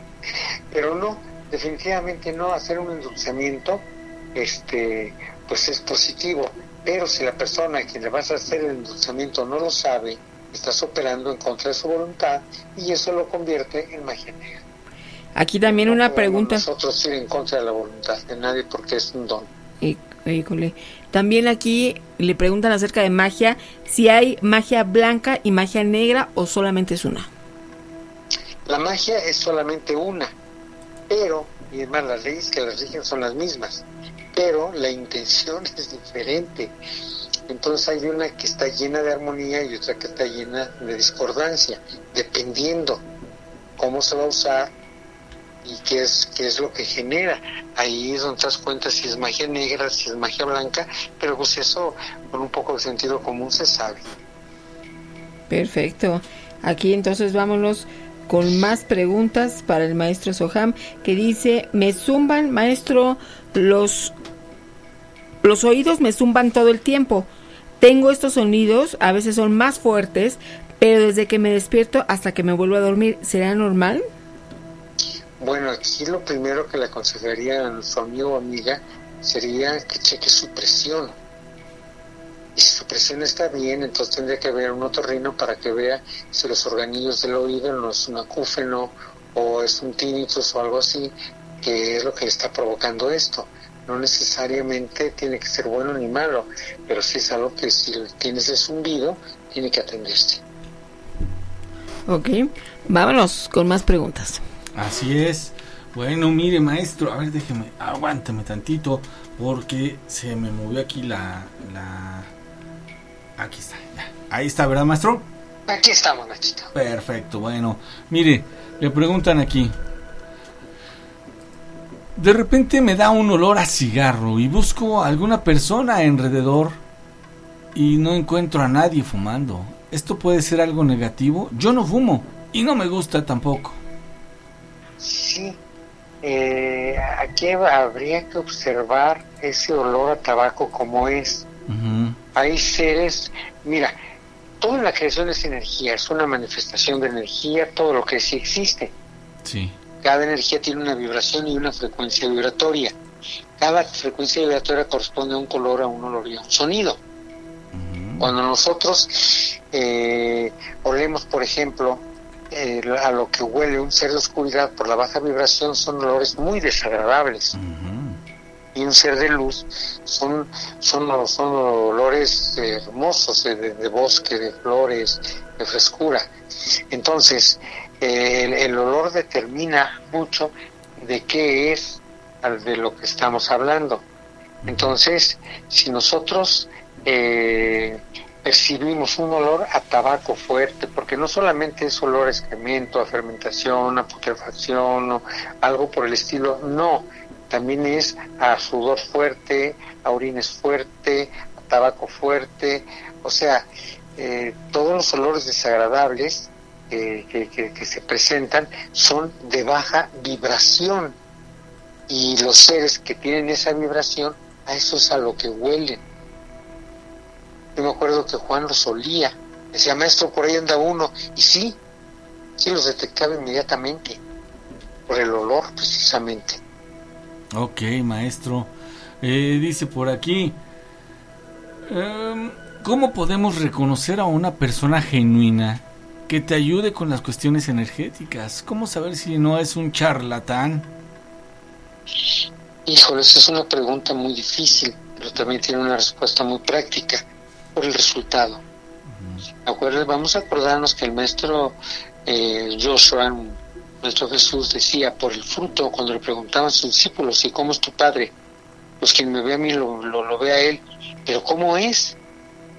Speaker 6: pero no, definitivamente no hacer un endulzamiento, este, pues es positivo. Pero si la persona a quien le vas a hacer el endulzamiento no lo sabe, estás operando en contra de su voluntad y eso lo convierte en magia negra.
Speaker 2: Aquí también una pregunta.
Speaker 6: Nosotros ir en contra de la voluntad de nadie porque es un don.
Speaker 2: Híjole. También aquí le preguntan acerca de magia, si hay magia blanca y magia negra o solamente es una.
Speaker 6: La magia es solamente una, pero, y además las leyes que las rigen son las mismas, pero la intención es diferente. Entonces hay una que está llena de armonía y otra que está llena de discordancia, dependiendo cómo se va a usar y qué es, es lo que genera. Ahí es donde te das cuenta si es magia negra, si es magia blanca, pero pues eso con un poco de sentido común se sabe.
Speaker 2: Perfecto. Aquí entonces vámonos con más preguntas para el maestro Soham que dice, me zumban, maestro, los, los oídos me zumban todo el tiempo. Tengo estos sonidos, a veces son más fuertes, pero desde que me despierto hasta que me vuelvo a dormir, ¿será normal?
Speaker 6: Bueno, aquí lo primero que le aconsejaría a nuestro amigo o amiga sería que cheque su presión. Y si su presión está bien, entonces tendría que ver un otorrino para que vea si los organillos del oído no es un acúfeno o es un tinnitus o algo así, que es lo que está provocando esto. No necesariamente tiene que ser bueno ni malo, pero si es algo que si tiene ese zumbido, tiene que atenderse.
Speaker 2: Ok, vámonos con más preguntas.
Speaker 3: Así es. Bueno, mire, maestro, a ver, déjeme, aguántame tantito, porque se me movió aquí la. la... Aquí está, ya. Ahí está, ¿verdad, maestro?
Speaker 6: Aquí estamos, Nachito.
Speaker 3: Perfecto, bueno. Mire, le preguntan aquí. De repente me da un olor a cigarro y busco a alguna persona alrededor y no encuentro a nadie fumando. ¿Esto puede ser algo negativo? Yo no fumo y no me gusta tampoco.
Speaker 6: Sí, eh, aquí habría que observar ese olor a tabaco como es. Hay seres, mira, toda la creación es energía, es una manifestación de energía, todo lo que sí existe.
Speaker 3: Sí.
Speaker 6: Cada energía tiene una vibración y una frecuencia vibratoria. Cada frecuencia vibratoria corresponde a un color, a un olor y a un sonido. Cuando nosotros eh, olemos, por ejemplo, eh, a lo que huele un ser de oscuridad por la baja vibración son olores muy desagradables. Y un ser de luz son, son, son olores hermosos de, bosque, de flores, de frescura. Entonces, el, olor determina mucho de qué es de lo que estamos hablando. Entonces, si nosotros eh, percibimos un olor a tabaco fuerte, porque no solamente es olor a excremento, a fermentación, a putrefacción o algo por el estilo, no, también es a sudor fuerte, a orines fuerte, a tabaco fuerte, o sea, eh, todos los olores desagradables que, que, se presentan son de baja vibración y los seres que tienen esa vibración, a eso es a lo que huelen. Yo me acuerdo que Juan los olía, decía, maestro, por ahí anda uno, y sí, sí los detectaba inmediatamente, por el olor precisamente.
Speaker 3: Ok, maestro. Eh, dice por aquí, em, ¿cómo podemos reconocer a una persona genuina que te ayude con las cuestiones energéticas? ¿Cómo saber si no es un charlatán?
Speaker 6: Híjole, esa es una pregunta muy difícil, pero también tiene una respuesta muy práctica el resultado. Vamos a acordarnos que el maestro eh, Joshua, nuestro Jesús, decía por el fruto, cuando le preguntaban a sus discípulos, ¿y cómo es tu padre? Pues quien me ve a mí lo, lo ve a él, pero ¿cómo es?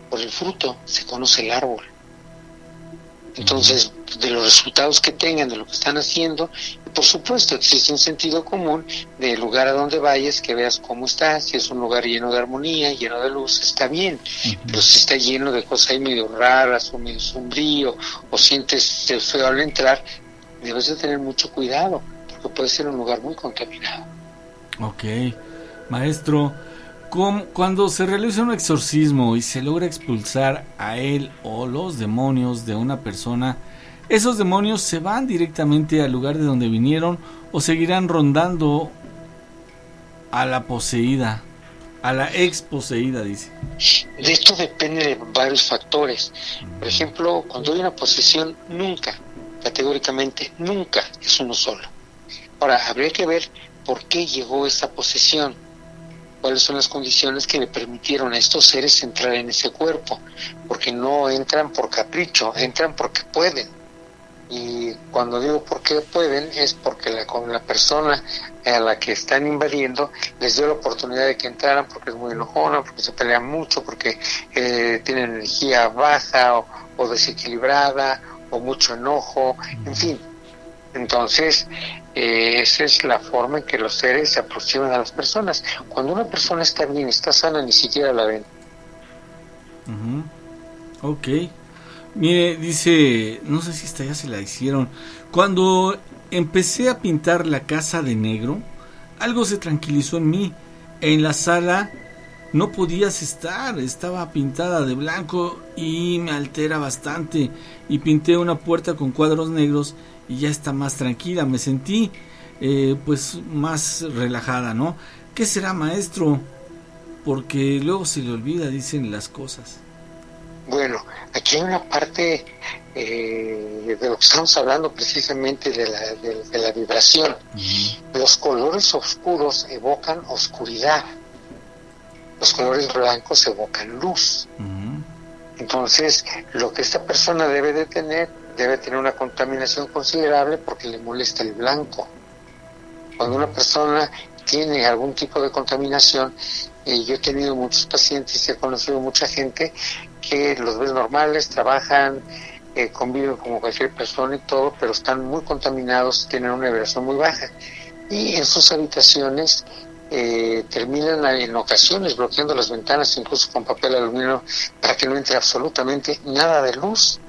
Speaker 6: Por el fruto se conoce el árbol. Entonces, de los resultados que tengan, de lo que están haciendo, por supuesto, existe un sentido común del lugar a donde vayas, que veas cómo está, si es un lugar lleno de armonía, lleno de luz, está bien, pero si está lleno de cosas ahí medio raras o medio sombrío, o sientes feo al entrar, debes de tener mucho cuidado, porque puede ser un lugar muy contaminado.
Speaker 3: Ok, maestro, cuando se realiza un exorcismo y se logra expulsar a él o los demonios de una persona, ¿esos demonios se van directamente al lugar de donde vinieron o seguirán rondando a la poseída, a la exposeída, dice?
Speaker 6: De esto depende de varios factores. Por ejemplo, cuando hay una posesión, nunca, categóricamente, nunca es uno solo. Ahora, habría que ver por qué llegó esa posesión cuáles son las condiciones que le permitieron a estos seres entrar en ese cuerpo, porque no entran por capricho, entran porque pueden. Y cuando digo por qué pueden es porque la, con la persona a la que están invadiendo les dio la oportunidad de que entraran porque es muy enojona, porque se pelean mucho, porque eh, tienen energía baja o, o desequilibrada o mucho enojo, en fin. Entonces, eh, esa es la forma en que los seres se aproximan a las personas. Cuando una persona está bien, está sana, ni siquiera la ven.
Speaker 3: Ok. Mire, dice, no sé si esta ya se la hicieron. Cuando empecé a pintar la casa de negro, algo se tranquilizó en mí. En la sala no podías estar, estaba pintada de blanco y me altera bastante. Y pinté una puerta con cuadros negros y ya está más tranquila, me sentí eh, pues más relajada, ¿no? ¿Qué será maestro? Porque luego se le olvida, dicen las cosas.
Speaker 6: Bueno, aquí hay una parte eh, de lo que estamos hablando precisamente de la, de, la vibración. Los colores oscuros evocan oscuridad, los colores blancos evocan luz. Entonces, lo que esta persona debe de tener debe tener una contaminación considerable porque le molesta el blanco. Cuando una persona tiene algún tipo de contaminación, eh, yo he tenido muchos pacientes y he conocido mucha gente que los ves normales, trabajan, eh, conviven como cualquier persona y todo, pero están muy contaminados, tienen una vibración muy baja. Y en sus habitaciones eh, terminan en ocasiones bloqueando las ventanas, incluso con papel aluminio, para que no entre absolutamente nada de luz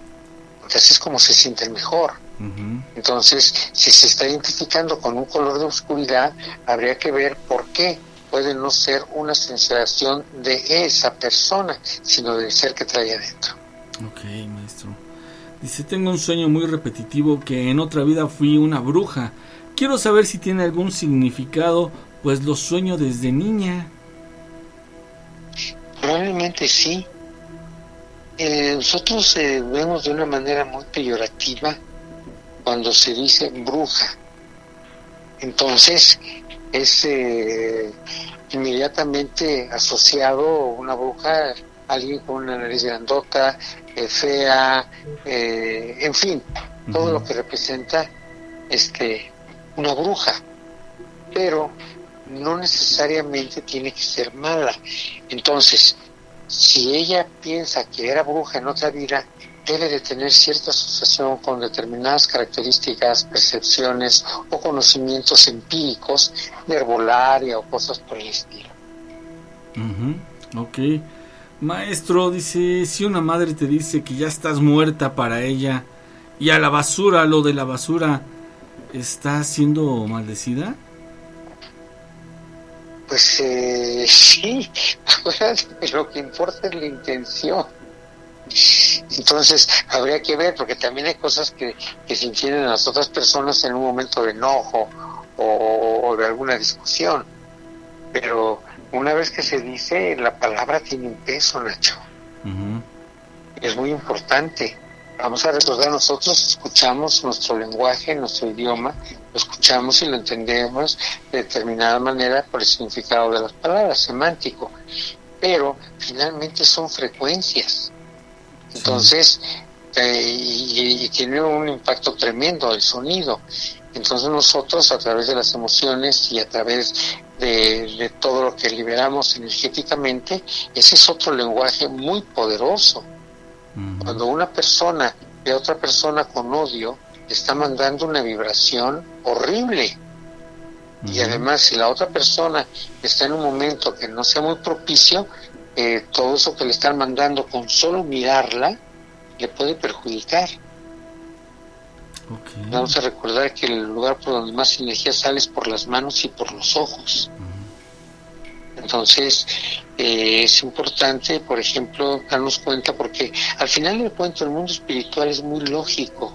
Speaker 6: así es como se sienten mejor. Entonces, si se está identificando con un color de oscuridad, habría que ver por qué puede no ser una sensación de esa persona, sino del ser que trae adentro.
Speaker 3: Ok, maestro. Dice, tengo un sueño muy repetitivo que en otra vida fui una bruja. Quiero saber si tiene algún significado, pues lo sueño desde niña.
Speaker 6: Probablemente sí. Eh, nosotros eh, vemos de una manera muy peyorativa cuando se dice bruja. Entonces, es eh, inmediatamente asociado una bruja, alguien con una nariz grandota, eh, fea, eh, en fin, todo lo que representa este una bruja. Pero no necesariamente tiene que ser mala. Entonces, si ella piensa que era bruja en otra vida, debe de tener cierta asociación con determinadas características, percepciones o conocimientos empíricos de o cosas por el estilo.
Speaker 3: Ok. Maestro, dice, si una madre te dice que ya estás muerta para ella y a la basura, lo de la basura, ¿está siendo maldecida?
Speaker 6: Pues eh, sí, lo que importa es la intención. Entonces, habría que ver, porque también hay cosas que, que se entienden a las otras personas en un momento de enojo o, de alguna discusión. Pero una vez que se dice, la palabra tiene un peso, Nacho. Es muy importante. Vamos a recordar, nosotros escuchamos nuestro lenguaje, nuestro idioma, lo escuchamos y lo entendemos de determinada manera por el significado de las palabras, semántico. Pero finalmente son frecuencias entonces, eh, y, tiene un impacto tremendo el sonido. Entonces nosotros a través de las emociones y a través de, todo lo que liberamos energéticamente, ese es otro lenguaje muy poderoso. Cuando una persona ve a otra persona con odio, está mandando una vibración horrible. Y además, si la otra persona está en un momento que no sea muy propicio, eh, todo eso que le están mandando con solo mirarla le puede perjudicar. Vamos a recordar que el lugar por donde más energía sale es por las manos y por los ojos. Entonces, eh, es importante, por ejemplo, darnos cuenta, porque al final del cuento el mundo espiritual es muy lógico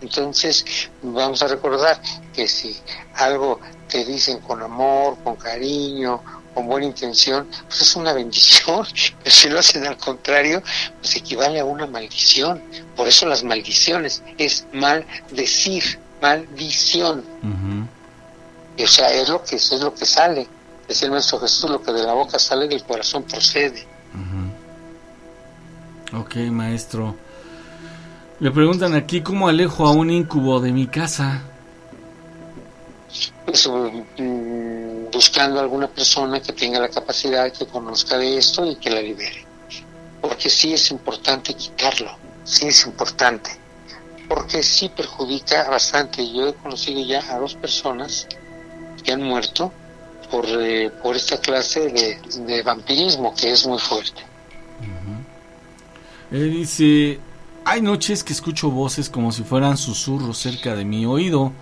Speaker 6: Entonces, vamos a recordar que si algo te dicen con amor, con cariño, con buena intención, pues es una bendición. Pero si lo hacen al contrario, pues equivale a una maldición. Por eso las maldiciones es maldecir, maldición. o sea, es lo que es lo que sale. Es el nuestro Jesús, lo que de la boca sale del corazón procede.
Speaker 3: Ok, maestro. Le preguntan aquí cómo alejo a un incubo de mi casa.
Speaker 6: Pues, mm, buscando alguna persona que tenga la capacidad, que conozca de esto y que la libere. Porque sí es importante quitarlo, sí es importante. Porque sí perjudica bastante. Yo he conocido ya a dos personas que han muerto por, eh, por esta clase de, vampirismo que es muy fuerte.
Speaker 3: Él dice, hay noches que escucho voces como si fueran susurros cerca de mi oído.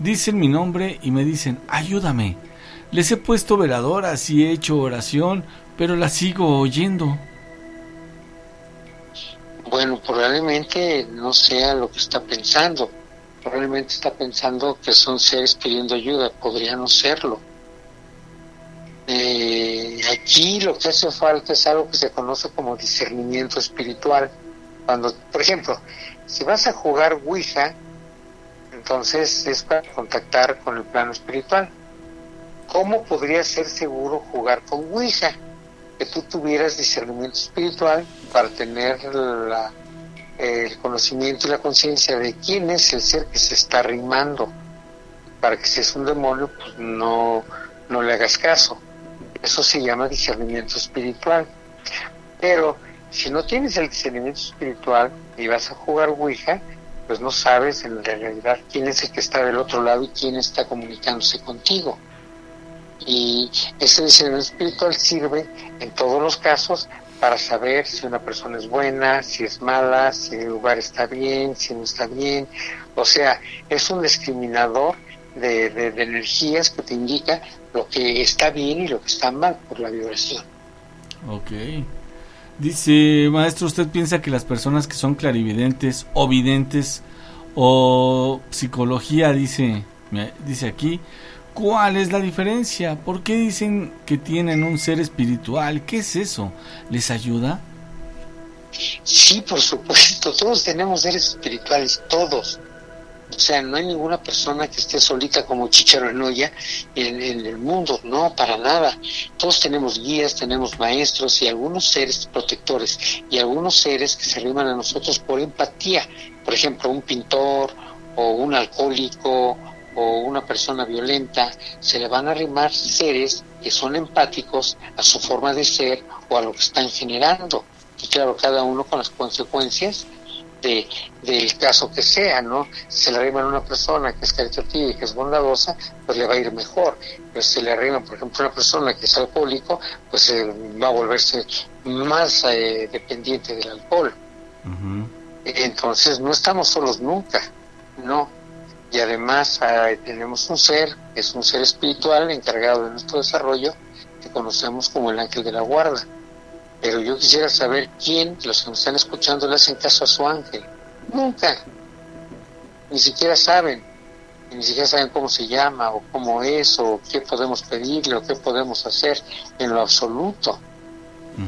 Speaker 3: Dicen mi nombre y me dicen, ayúdame. Les he puesto veladoras y he hecho oración, pero las sigo oyendo.
Speaker 6: Bueno, probablemente no sea lo que está pensando. Probablemente está pensando que son seres pidiendo ayuda. Podría no serlo. Eh, aquí lo que hace falta es algo que se conoce como discernimiento espiritual. Cuando, por ejemplo, si vas a jugar Ouija, entonces es para contactar con el plano espiritual. ¿Cómo podría ser seguro jugar con Ouija? Que tú tuvieras discernimiento espiritual para tener la, el conocimiento y la conciencia de quién es el ser que se está arrimando. Para que si es un demonio, pues no, no le hagas caso. Eso se llama discernimiento espiritual. Pero si no tienes el discernimiento espiritual y vas a jugar Ouija, pues no sabes en realidad quién es el que está del otro lado y quién está comunicándose contigo. Y ese discernimiento espiritual sirve en todos los casos para saber si una persona es buena, si es mala, si el lugar está bien, si no está bien. O sea, es un discriminador de, de energías que te indica lo que está bien y lo que está mal por la vibración.
Speaker 3: Ok. Dice, maestro, ¿usted piensa que las personas que son clarividentes o videntes o psicología, dice, dice aquí, ¿cuál es la diferencia? ¿Por qué dicen que tienen un ser espiritual? ¿Qué es eso? ¿Les ayuda?
Speaker 6: Sí, por supuesto, todos tenemos seres espirituales, todos. O sea, no hay ninguna persona que esté solita como Chicharo en, en el mundo, no, para nada. Todos tenemos guías, tenemos maestros y algunos seres protectores y algunos seres que se arriman a nosotros por empatía. Por ejemplo, un pintor o un alcohólico o una persona violenta, se le van a arrimar seres que son empáticos a su forma de ser o a lo que están generando. Y claro, cada uno con las consecuencias de, del caso que sea, ¿no? Si se le arrima a una persona que es caritativa y que es bondadosa, pues le va a ir mejor. Pero si le arrima, por ejemplo, a una persona que es alcohólico, pues eh, va a volverse más eh, dependiente del alcohol. Entonces, no estamos solos nunca, ¿no? Y además eh, tenemos un ser, que es un ser espiritual encargado de nuestro desarrollo, que conocemos como el ángel de la guarda pero yo quisiera saber quién, los que me están escuchando, le hacen caso a su ángel. Nunca. Ni siquiera saben. Ni siquiera saben cómo se llama o cómo es o qué podemos pedirle o qué podemos hacer en lo absoluto.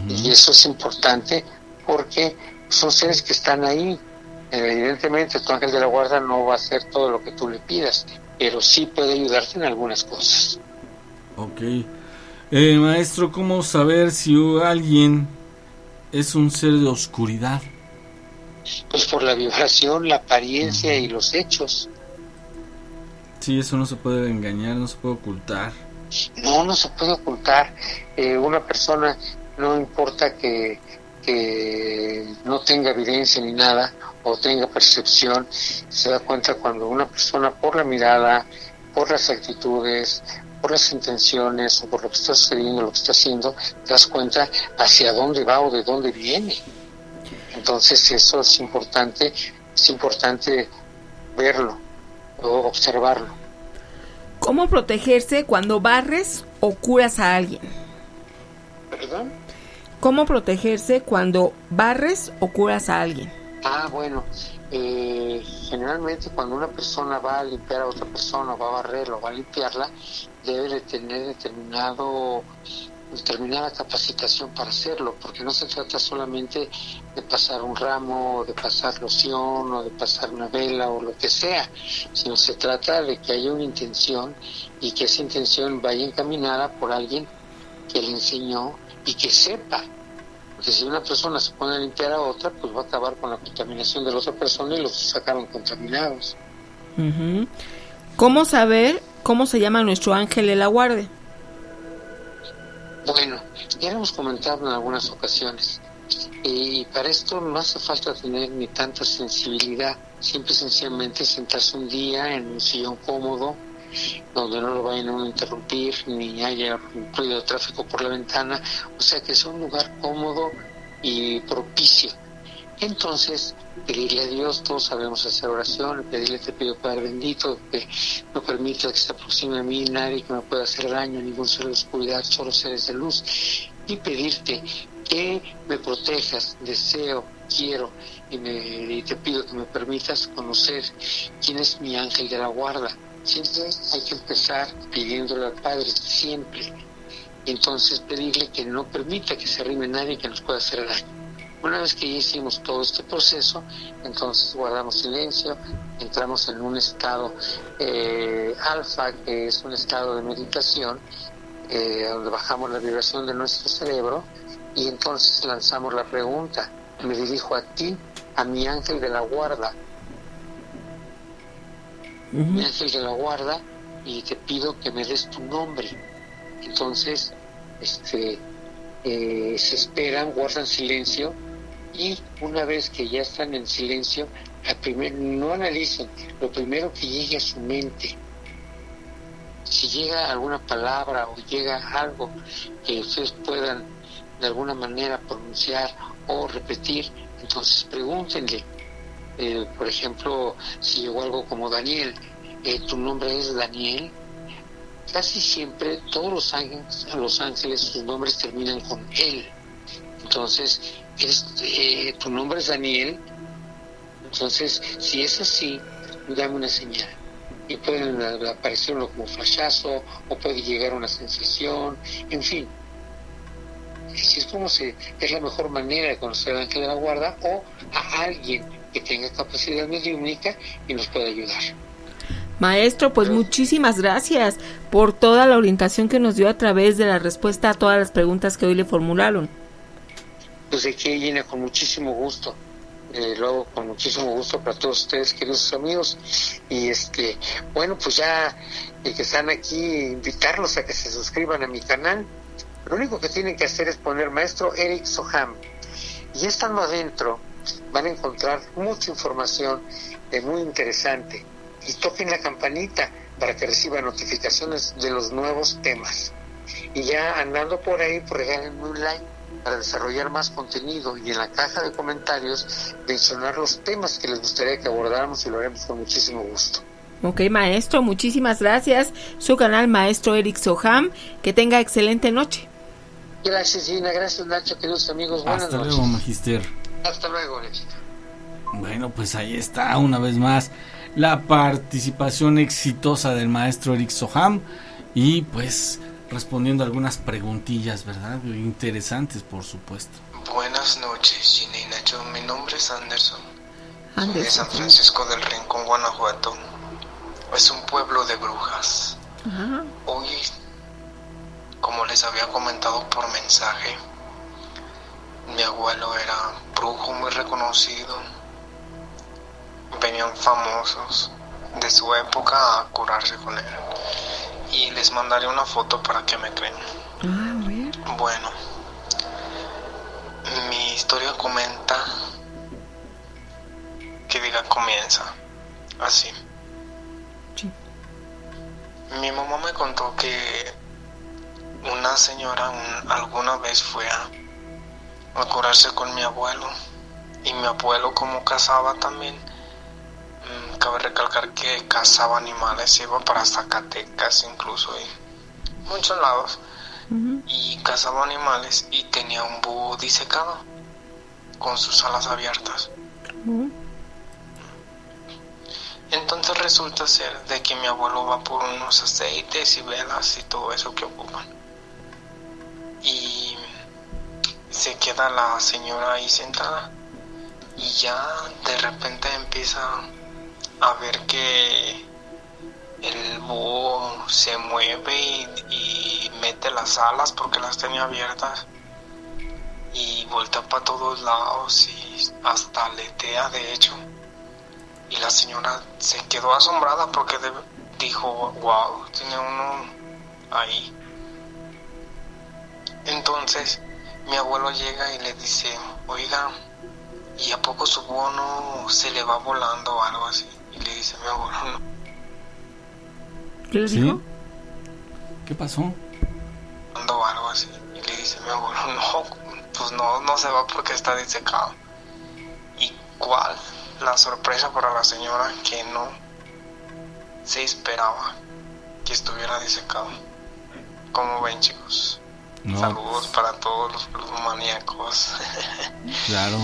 Speaker 6: Y eso es importante porque son seres que están ahí. Evidentemente tu ángel de la guarda no va a hacer todo lo que tú le pidas, pero sí puede ayudarte en algunas cosas.
Speaker 3: Ok. Eh, maestro, ¿cómo saber si alguien es un ser de oscuridad?
Speaker 6: Pues por la vibración, la apariencia y los hechos.
Speaker 3: Sí, eso no se puede engañar, no se puede ocultar.
Speaker 6: No, no se puede ocultar. Eh, una persona, no importa que, que no tenga evidencia ni nada, o tenga percepción, se da cuenta cuando una persona por la mirada, por las actitudes, por las intenciones o por lo que está sucediendo, lo que está haciendo, te das cuenta hacia dónde va o de dónde viene. Entonces eso es importante, es importante verlo o observarlo.
Speaker 2: ¿Cómo protegerse cuando barres o curas a alguien?
Speaker 6: ¿Perdón?
Speaker 2: ¿Cómo protegerse cuando barres o curas a alguien?
Speaker 6: Ah, bueno, eh, generalmente cuando una persona va a limpiar a otra persona, va a barrerlo, va a limpiarla, debe de tener determinado determinada capacitación para hacerlo, porque no se trata solamente de pasar un ramo, de pasar loción, o de pasar una vela, o lo que sea, sino se trata de que haya una intención y que esa intención vaya encaminada por alguien que le enseñó y que sepa porque si una persona se pone a limpiar a otra, pues va a acabar con la contaminación de la otra persona y los sacaron contaminados.
Speaker 2: ¿Cómo saber cómo se llama nuestro ángel de la guardia?
Speaker 6: Bueno, ya hemos comentado en algunas ocasiones. Y para esto no hace falta tener ni tanta sensibilidad. Siempre sencillamente sentarse un día en un sillón cómodo, donde no lo vayan a interrumpir ni haya ruido de tráfico por la ventana, o sea que sea un lugar cómodo y propicio. Entonces, pedirle a Dios, todos sabemos hacer oración, pedirle te pido Padre bendito, que no permita que se aproxime a mí nadie que me pueda hacer daño, ningún ser de oscuridad, solo seres de luz, y pedirte que me protejas, deseo, quiero y, me, te pido que me permitas conocer quién es mi ángel de la guarda. Siempre hay que empezar pidiéndole al Padre, siempre. Entonces pedirle que no permita que se arrime nadie que nos pueda hacer daño. Una vez que hicimos todo este proceso, entonces guardamos silencio, entramos en un estado eh, alfa, que es un estado de meditación, eh, donde bajamos la vibración de nuestro cerebro y entonces lanzamos la pregunta, me dirijo a ti, a mi ángel de la guarda, mi ángel de la guarda, y te pido que me des tu nombre. Entonces, este, eh, se esperan, guardan silencio, y una vez que ya están en silencio, no analicen, lo primero que llegue a su mente. Si llega alguna palabra o llega algo que ustedes puedan de alguna manera pronunciar o repetir, entonces pregúntenle. Eh, por ejemplo, si llegó algo como Daniel, eh, tu nombre es Daniel. Casi siempre todos los ángeles, los ángeles sus nombres terminan con él. Entonces, eh, tu nombre es Daniel. Entonces, si es así, dame una señal. Y pueden aparecer uno como flashazo, o puede llegar una sensación, en fin, si es como se, es la mejor manera de conocer al ángel de la guarda o a alguien que tenga capacidad mediúnica y nos pueda ayudar.
Speaker 2: Maestro, pues muchísimas gracias por toda la orientación que nos dio a través de la respuesta a todas las preguntas que hoy le formularon.
Speaker 6: Pues de que Gina, con muchísimo gusto. Eh, luego con muchísimo gusto para todos ustedes, queridos amigos. Y este, bueno, pues ya eh, que están aquí, invitarlos a que se suscriban a mi canal lo único que tienen que hacer es poner maestro Eric Soham. Y estando adentro van a encontrar mucha información de muy interesante. Y toquen la campanita para que reciban notificaciones de los nuevos temas. Y ya andando por ahí, pues regálenme un like para desarrollar más contenido y en la caja de comentarios mencionar los temas que les gustaría que abordáramos y lo haremos con muchísimo gusto.
Speaker 2: Ok, maestro, muchísimas gracias. Su canal, Maestro Eric Soham. Que tenga excelente noche.
Speaker 6: Gracias, Gina. Gracias, Nacho, queridos amigos. Buenas
Speaker 3: Hasta luego, Magister.
Speaker 6: Hasta luego,
Speaker 3: Bueno, pues ahí está, una vez más, la participación exitosa del maestro Eric Soham. Y pues respondiendo algunas preguntillas, ¿verdad? Interesantes, por supuesto.
Speaker 7: Buenas noches, Gina y Nacho. Mi nombre es Anderson. Anderson. de San Francisco del Rincón, Guanajuato. Es un pueblo de brujas. Hoy como les había comentado por mensaje, mi abuelo era brujo muy reconocido. Venían famosos de su época a curarse con él. Y les mandaré una foto para que me crean. Ah, bueno, mi historia comenta que diga comienza así. Mi mamá me contó que una señora alguna vez fue a, curarse con mi abuelo. Y mi abuelo como cazaba también mm, cabe recalcar que cazaba animales iba para Zacatecas incluso y muchos lados. Y cazaba animales y tenía un búho disecado con sus alas abiertas. Entonces resulta ser de que mi abuelo va por unos aceites y velas y todo eso que ocupan. Y se queda la señora ahí sentada y ya de repente empieza a ver que el búho se mueve y, mete las alas porque las tenía abiertas y vuelta para todos lados y hasta letea de hecho. Y la señora se quedó asombrada porque dijo wow tiene uno ahí entonces mi abuelo llega y le dice, oiga, ¿y a poco su bono se le va volando o algo así? Y le dice mi abuelo, no.
Speaker 2: ¿Qué le dijo?
Speaker 3: ¿Qué pasó?
Speaker 7: O algo así. Y le dice mi abuelo, no, pues no, no se va porque está disecado. ¿Y cuál? La sorpresa para la señora que no se esperaba que estuviera disecado. Como ven chicos? Saludos para todos los plumomaníacos.
Speaker 3: claro.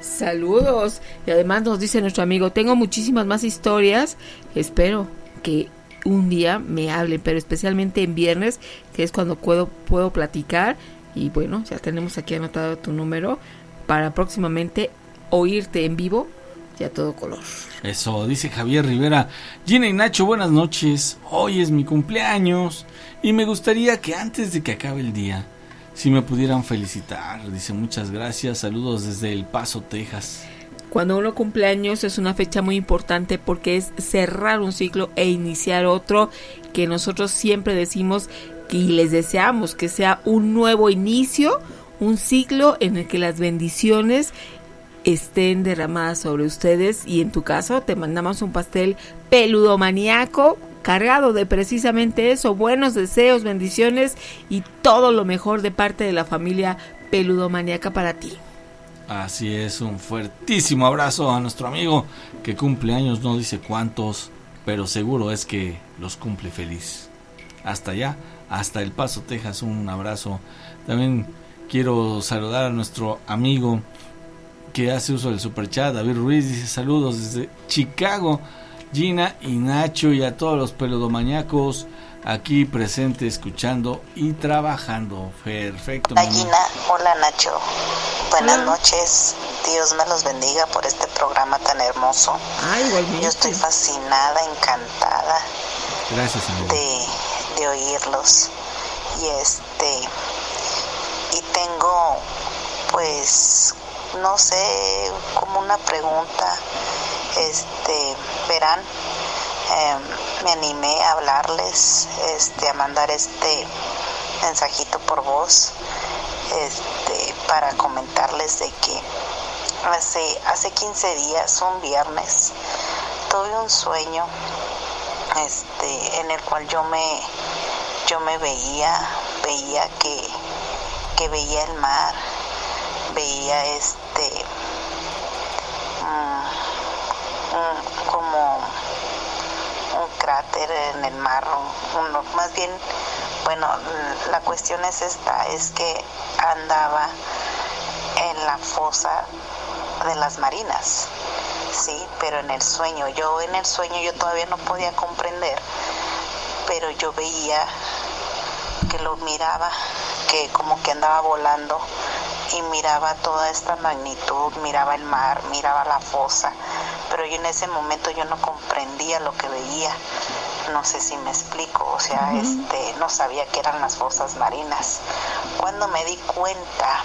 Speaker 2: Saludos. Y además nos dice nuestro amigo, tengo muchísimas más historias. Espero que un día me hablen, pero especialmente en viernes, que es cuando puedo, puedo platicar. Y bueno, ya tenemos aquí anotado tu número para próximamente oírte en vivo y a todo color.
Speaker 3: Eso, dice Javier Rivera. Gina y Nacho, buenas noches. Hoy es mi cumpleaños y me gustaría que antes de que acabe el día, si me pudieran felicitar. Dice muchas gracias, saludos desde El Paso, Texas.
Speaker 2: Cuando uno cumple años es una fecha muy importante porque es cerrar un ciclo e iniciar otro que nosotros siempre decimos y les deseamos que sea un nuevo inicio, un ciclo en el que las bendiciones estén derramadas sobre ustedes y en tu caso te mandamos un pastel peludo maníaco cargado de precisamente eso, buenos deseos, bendiciones y todo lo mejor de parte de la familia peludomaniaca para ti.
Speaker 3: Así es, un fuertísimo abrazo a nuestro amigo que cumple años, no dice cuántos, pero seguro es que los cumple feliz. Hasta allá, hasta El Paso, Texas, un abrazo. También quiero saludar a nuestro amigo que hace uso del superchat, David Ruiz, dice saludos desde Chicago, Gina y Nacho y a todos los pelodomañacos aquí presentes, escuchando y trabajando. Perfecto.
Speaker 8: Hola Gina, hola Nacho. Buenas noches. Dios me los bendiga por este programa tan hermoso. Yo estoy fascinada, encantada
Speaker 3: Gracias,
Speaker 8: de, de oírlos. Y este y tengo pues no sé, como una pregunta. Este, verán, Em, me animé a hablarles, este, a mandar este mensajito por voz, este, para comentarles de que hace, hace 15 días, un viernes, tuve un sueño, este, en el cual yo me, yo me veía, veía que, que veía el mar, veía este, mm, como un cráter en el mar, uno, más bien, bueno, la cuestión es esta, es que andaba en la fosa de las marinas, sí, pero en el sueño, yo en el sueño yo todavía no podía comprender, pero yo veía que lo miraba, que como que andaba volando y miraba toda esta magnitud, miraba el mar, miraba la fosa, pero yo en ese momento yo no comprendía lo que veía. No sé si me explico, o sea, este, no sabía que eran las fosas marinas. Cuando me di cuenta,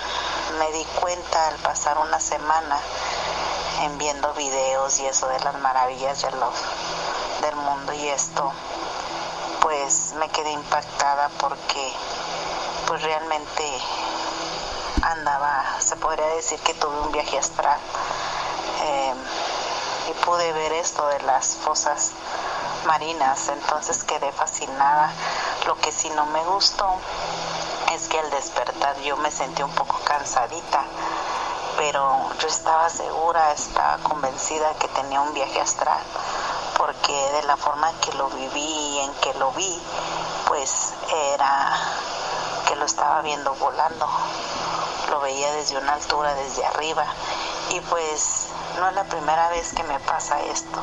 Speaker 8: me di cuenta al pasar una semana en viendo videos y eso de las maravillas de los, del mundo y esto, pues me quedé impactada porque pues realmente andaba, se podría decir que tuve un viaje astral eh, y pude ver esto de las fosas marinas, entonces quedé fascinada. Lo que sí no me gustó es que al despertar yo me sentí un poco cansadita, pero yo estaba segura, estaba convencida que tenía un viaje astral, porque de la forma que lo viví y en que lo vi, pues era que lo estaba viendo volando lo veía desde una altura, desde arriba. Y pues no es la primera vez que me pasa esto,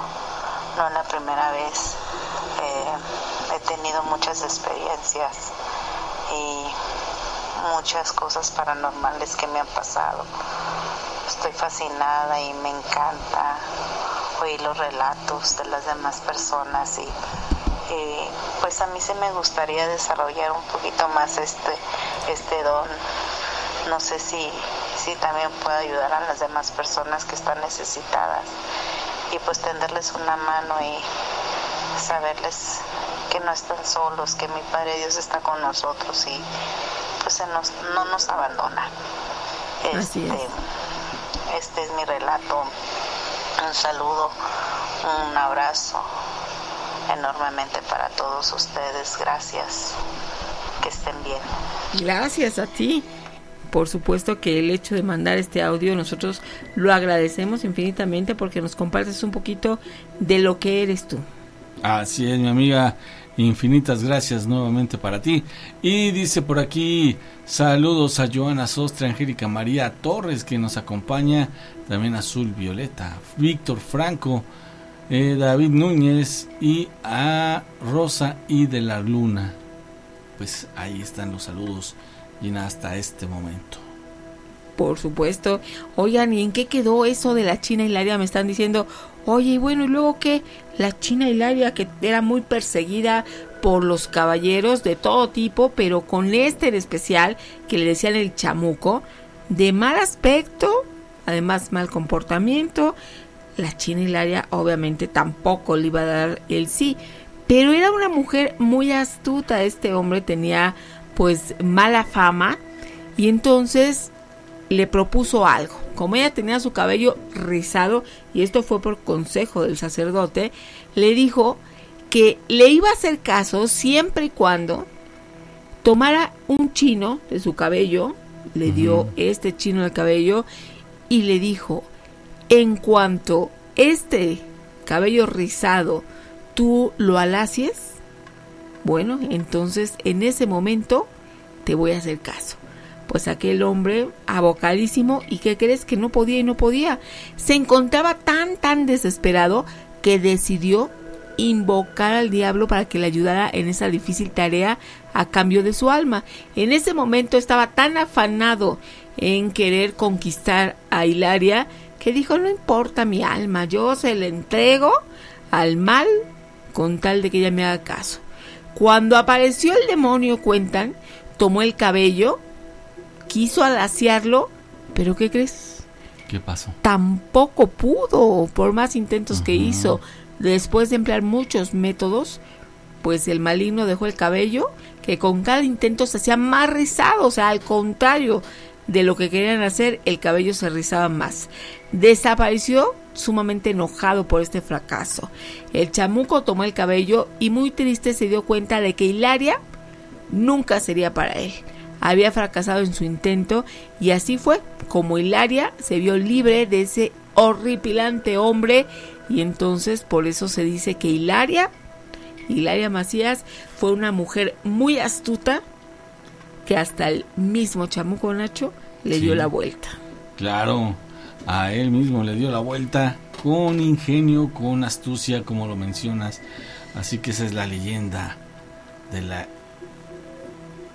Speaker 8: no es la primera vez. Eh, he tenido muchas experiencias y muchas cosas paranormales que me han pasado. Estoy fascinada y me encanta oír los relatos de las demás personas y, pues a mí se me gustaría desarrollar un poquito más este, este don no sé si, si también puedo ayudar a las demás personas que están necesitadas y pues tenderles una mano y saberles que no están solos, que mi Padre Dios está con nosotros y pues no nos abandona. Este, este es mi relato. Un saludo, un abrazo enormemente para todos ustedes. Gracias. Que estén bien.
Speaker 2: Gracias a ti por supuesto que el hecho de mandar este audio nosotros lo agradecemos infinitamente porque nos compartes un poquito de lo que eres tú.
Speaker 3: Así es, mi amiga Infinitas gracias nuevamente para ti. Y dice por aquí, saludos a Joana Sostre, Angélica María Torres, que nos acompaña, también Azul Violeta, Víctor Franco, eh, David Núñez y a Rosa y de la Luna. Pues ahí están los saludos, y hasta este momento.
Speaker 2: Por supuesto. Oigan, ¿y en qué quedó eso de la China Hilaria? Me están diciendo, oye, y bueno, ¿y luego qué? La China Hilaria, que era muy perseguida por los caballeros de todo tipo, pero con este en especial, que le decían el chamuco, de mal aspecto, además mal comportamiento, la China Hilaria obviamente tampoco le iba a dar el sí, pero era una mujer muy astuta, este hombre tenía pues mala fama y entonces le propuso algo. Como ella tenía su cabello rizado, y esto fue por consejo del sacerdote, le dijo que le iba a hacer caso siempre y cuando tomara un chino de su cabello, le dio este chino de cabello y le dijo, en cuanto este cabello rizado tú lo alacies, bueno, entonces en ese momento te voy a hacer caso pues aquel hombre abocadísimo y que crees que no podía y no podía. Se encontraba tan, tan desesperado que decidió invocar al diablo para que le ayudara en esa difícil tarea a cambio de su alma. En ese momento estaba tan afanado en querer conquistar a Hilaria que dijo no importa mi alma, yo se le entrego al mal con tal de que ella me haga caso. Cuando apareció el demonio, cuentan, tomó el cabello quiso alaciarlo, pero ¿qué crees?
Speaker 3: ¿Qué pasó?
Speaker 2: Tampoco pudo, por más intentos que hizo. Después de emplear muchos métodos, pues el maligno dejó el cabello, que con cada intento se hacía más rizado, o sea, al contrario de lo que querían hacer, el cabello se rizaba más. Desapareció sumamente enojado por este fracaso. El chamuco tomó el cabello y muy triste se dio cuenta de que Hilaria nunca sería para él había fracasado en su intento y así fue como Hilaria se vio libre de ese horripilante hombre y entonces por eso se dice que Hilaria, Hilaria Macías fue una mujer muy astuta que hasta el mismo Chamuco Nacho le dio la vuelta.
Speaker 3: Claro, a él mismo le dio la vuelta con ingenio, con astucia, como lo mencionas. Así que esa es la leyenda de la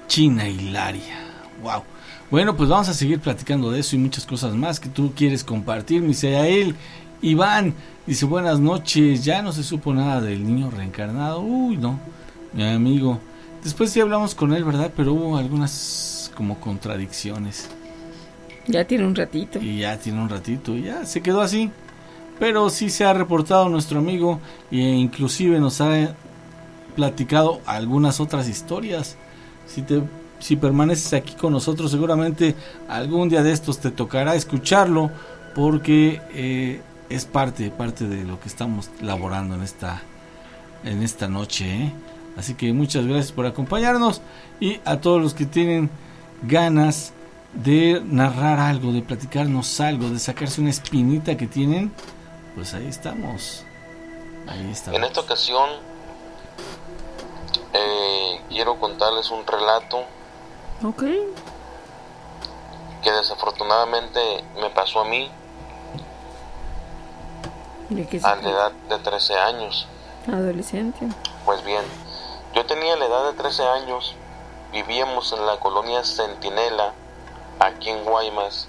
Speaker 3: China Hilaria. Wow. Bueno, pues vamos a seguir platicando de eso y muchas cosas más que tú quieres compartir, mi él. Iván dice buenas noches, ya no se supo nada del niño reencarnado. Uy, no, mi amigo. Después sí hablamos con él, ¿verdad? Pero hubo algunas como contradicciones.
Speaker 2: Ya tiene un ratito.
Speaker 3: Y ya tiene un ratito, y ya se quedó así. Pero sí se ha reportado nuestro amigo e inclusive nos ha platicado algunas otras historias si te si permaneces aquí con nosotros seguramente algún día de estos te tocará escucharlo porque eh, es parte parte de lo que estamos laborando en esta en esta noche ¿eh? Así que muchas gracias por acompañarnos y a todos los que tienen ganas de narrar algo de platicarnos algo de sacarse una espinita que tienen pues ahí estamos ahí estamos
Speaker 9: en esta ocasión eh, quiero contarles un relato.
Speaker 2: Ok.
Speaker 9: Que desafortunadamente me pasó a mí. a la edad de 13 años.
Speaker 2: Adolescente.
Speaker 9: Pues bien, yo tenía la edad de 13 años, vivíamos en la colonia Centinela, aquí en Guaymas,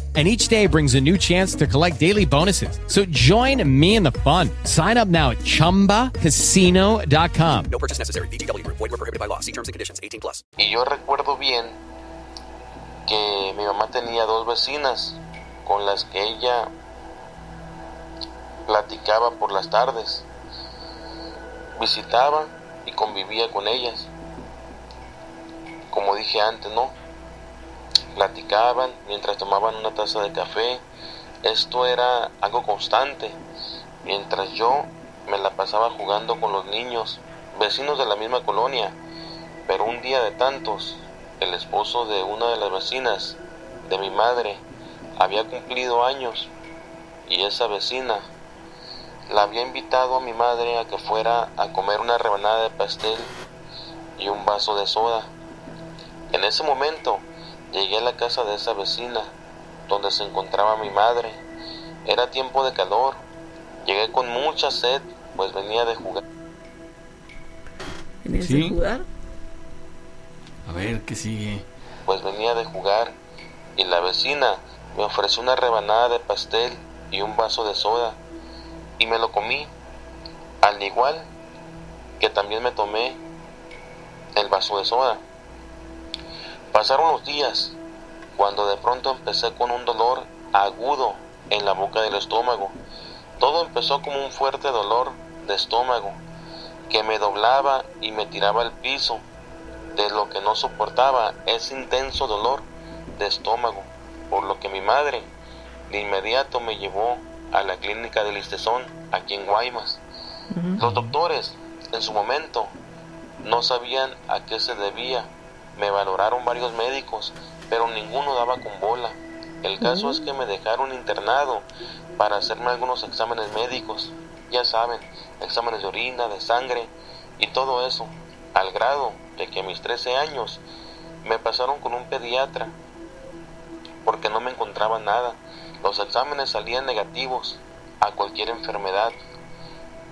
Speaker 10: and each day brings a new chance to collect daily bonuses. So join me in the fun. Sign up now at ChumbaCasino.com.
Speaker 11: No purchase necessary. BGW. Void were prohibited by law. See terms and conditions. 18 plus.
Speaker 9: Y yo recuerdo bien que mi mamá tenía dos vecinas con las que ella platicaba por las tardes. Visitaba y convivía con ellas. Como dije antes, ¿no? Platicaban mientras tomaban una taza de café. Esto era algo constante. Mientras yo me la pasaba jugando con los niños, vecinos de la misma colonia. Pero un día de tantos, el esposo de una de las vecinas, de mi madre, había cumplido años y esa vecina la había invitado a mi madre a que fuera a comer una rebanada de pastel y un vaso de soda. En ese momento llegué a la casa de esa vecina donde se encontraba mi madre. Era tiempo de calor. Llegué con mucha sed, pues venía de jugar.
Speaker 2: ¿Venías
Speaker 3: Sí.
Speaker 2: de jugar?
Speaker 3: A ver, ¿qué sigue?
Speaker 9: Pues venía de jugar y la vecina me ofreció una rebanada de pastel y un vaso de soda y me lo comí, al igual que también me tomé el vaso de soda. Pasaron los días cuando de pronto empecé con un dolor agudo en la boca del estómago. Todo empezó como un fuerte dolor de estómago que me doblaba y me tiraba al piso. De lo que no soportaba ese intenso dolor de estómago, por lo que mi madre de inmediato me llevó a la clínica del Listezón, aquí en Guaymas. Los doctores, en su momento, no sabían a qué se debía. Me valoraron varios médicos, pero ninguno daba con bola. El caso es que me dejaron internado para hacerme algunos exámenes médicos. Ya saben, exámenes de orina, de sangre y todo eso. Al grado de que a mis 13 años me pasaron con un pediatra porque no me encontraba nada. Los exámenes salían negativos a cualquier enfermedad.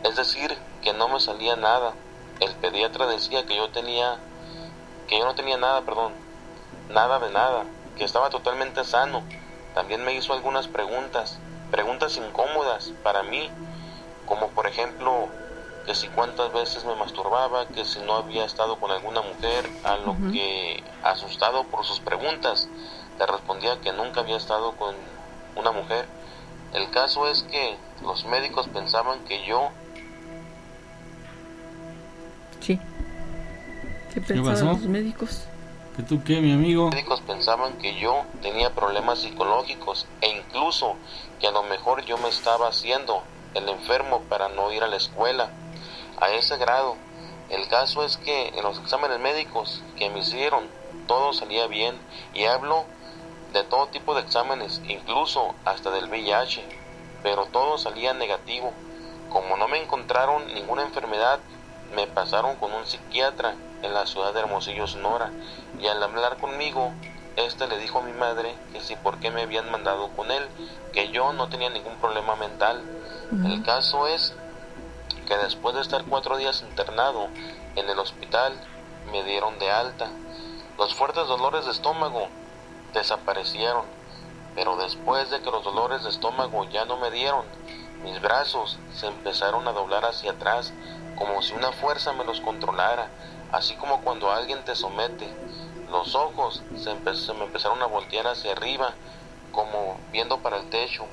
Speaker 9: Es decir, que no me salía nada. El pediatra decía que yo tenía que yo no tenía nada, perdón, nada de nada, que estaba totalmente sano. También me hizo algunas preguntas, preguntas incómodas para mí, como por ejemplo que si cuántas veces me masturbaba, que si no había estado con alguna mujer, a lo que asustado por sus preguntas le respondía que nunca había estado con una mujer. El caso es que los médicos pensaban que yo
Speaker 2: ¿Qué pensaban
Speaker 3: pasó?
Speaker 2: los médicos?
Speaker 3: ¿Que tú qué, mi amigo?
Speaker 9: Los médicos pensaban que yo tenía problemas psicológicos e incluso que a lo mejor yo me estaba haciendo el enfermo para no ir a la escuela. A ese grado. El caso es que en los exámenes médicos que me hicieron todo salía bien y hablo de todo tipo de exámenes, incluso hasta del VIH, pero todo salía negativo. Como no me encontraron ninguna enfermedad, me pasaron con un psiquiatra en la ciudad de Hermosillo, Sonora, y al hablar conmigo, este le dijo a mi madre que si por qué me habían mandado con él, que yo no tenía ningún problema mental. El caso es que después de estar cuatro días internado en el hospital, me dieron de alta. Los fuertes dolores de estómago desaparecieron, pero después de que los dolores de estómago ya no me dieron, mis brazos se empezaron a doblar hacia atrás como si una fuerza me los controlara, así como cuando alguien te somete. Los ojos se, me empezaron a voltear hacia arriba, como viendo para el techo.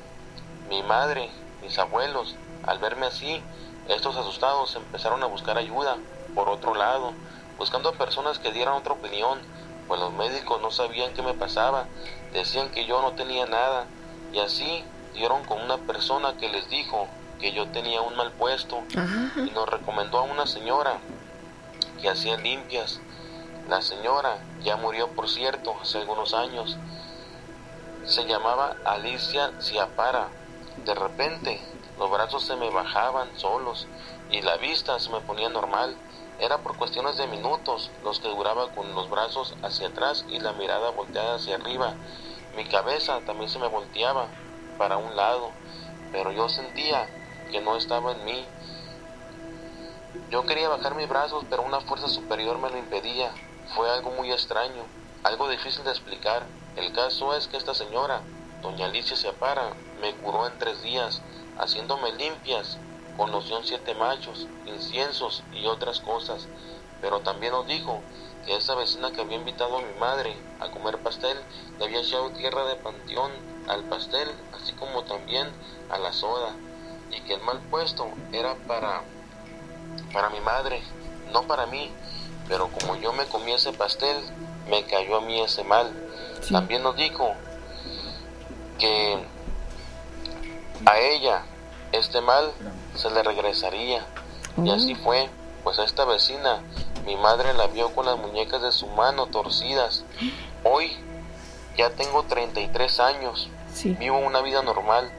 Speaker 9: Mi madre, mis abuelos, al verme así, estos asustados empezaron a buscar ayuda por otro lado, buscando a personas que dieran otra opinión, pues los médicos no sabían qué me pasaba, decían que yo no tenía nada, y así dieron con una persona que les dijo que yo tenía un mal puesto y nos recomendó a una señora hacía limpias. La señora ya murió, por cierto, hace algunos años. Se llamaba Alicia Ciapara. De repente, los brazos se me bajaban solos y la vista se me ponía normal. Era por cuestiones de minutos los que duraba con los brazos hacia atrás y la mirada volteada hacia arriba. Mi cabeza también se me volteaba para un lado, pero yo sentía que no estaba en mí. Yo quería bajar mis brazos, pero una fuerza superior me lo impedía. Fue algo muy extraño, algo difícil de explicar. El caso es que esta señora doña Alicia Seapara me curó en tres días, haciéndome limpias con loción siete machos, inciensos y otras cosas. Pero también nos dijo que esa vecina que había invitado a mi madre a comer pastel le había echado tierra de panteón al pastel, así como también a la soda, y que el mal puesto era para para mi madre, no para mí, pero como yo me comí ese pastel, me cayó a mí ese mal. También nos dijo que a ella este mal se le regresaría. Y así fue, pues a esta vecina mi madre la vio con las muñecas de su mano torcidas. Hoy ya tengo 33 años, vivo una vida normal,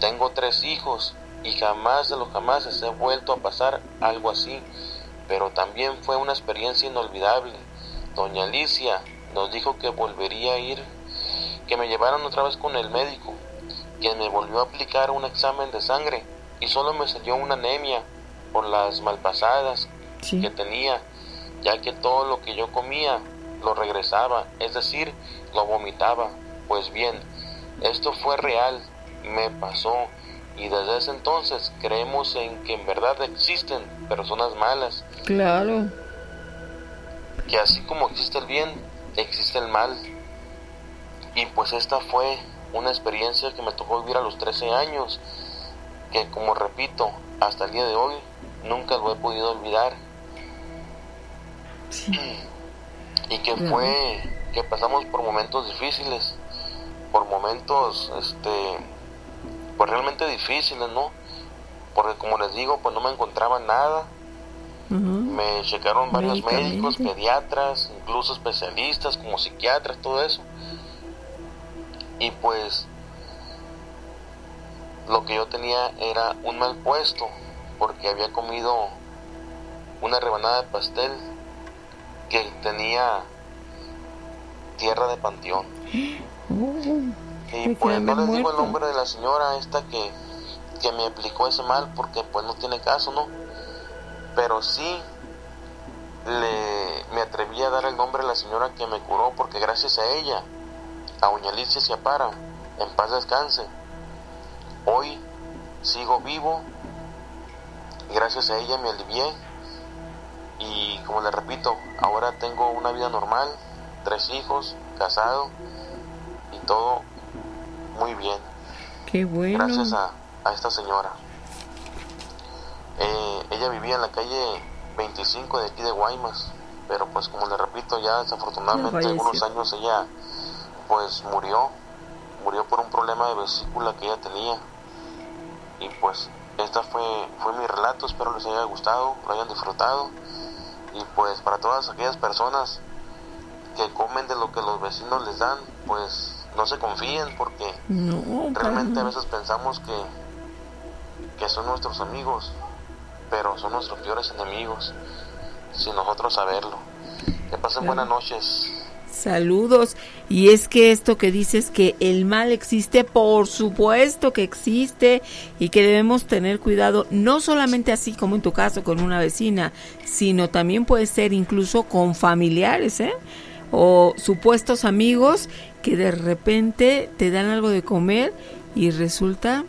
Speaker 9: tengo tres hijos y jamás de los jamás se ha vuelto a pasar algo así. Pero también fue una experiencia inolvidable. Doña Alicia nos dijo que volvería a ir, que me llevaron otra vez con el médico, quien me volvió a aplicar un examen de sangre y solo me salió una anemia por las malpasadas que tenía, ya que todo lo que yo comía lo regresaba, es decir, lo vomitaba. Pues bien, esto fue real, me pasó y desde ese entonces creemos en que en verdad existen personas malas.
Speaker 2: Claro.
Speaker 9: Que así como existe el bien, existe el mal. Y pues esta fue una experiencia que me tocó vivir a los 13 años, que como repito, hasta el día de hoy nunca lo he podido olvidar. Y que fue que pasamos por momentos difíciles, por momentos este pues realmente difíciles, ¿no? Porque como les digo, pues no me encontraba nada. Me checaron varios médicos, pediatras, incluso especialistas como psiquiatras, todo eso. Y pues lo que yo tenía era un mal puesto porque había comido una rebanada de pastel que tenía tierra de panteón. Y pues no les digo el nombre de la señora esta que, que me aplicó ese mal porque pues no tiene caso, ¿no? Pero sí le, me atreví a dar el nombre de la señora que me curó porque gracias a ella, a Doña Alicia Ciapara, en paz descanse, hoy sigo vivo, gracias a ella me alivié y como le repito, ahora tengo una vida normal, tres hijos, casado y todo muy bien.
Speaker 2: Qué bueno.
Speaker 9: Gracias a, a esta señora. Eh, ella vivía en la calle 25 de aquí de Guaymas, pero pues como le repito, ya desafortunadamente algunos años ella pues murió, murió por un problema de vesícula que ella tenía. Y pues esta fue, fue mi relato, espero les haya gustado, lo hayan disfrutado. Y pues para todas aquellas personas que comen de lo que los vecinos les dan, pues no se confíen porque realmente a veces pensamos que, que son nuestros amigos, pero son nuestros peores enemigos, sin nosotros saberlo. Que pasen buenas noches.
Speaker 2: Saludos. Y es que esto que dices que el mal existe, por supuesto que existe y que debemos tener cuidado, no solamente así como en tu caso con una vecina, sino también puede ser incluso con familiares, ¿eh? O supuestos amigos que de repente te dan algo de comer y resulta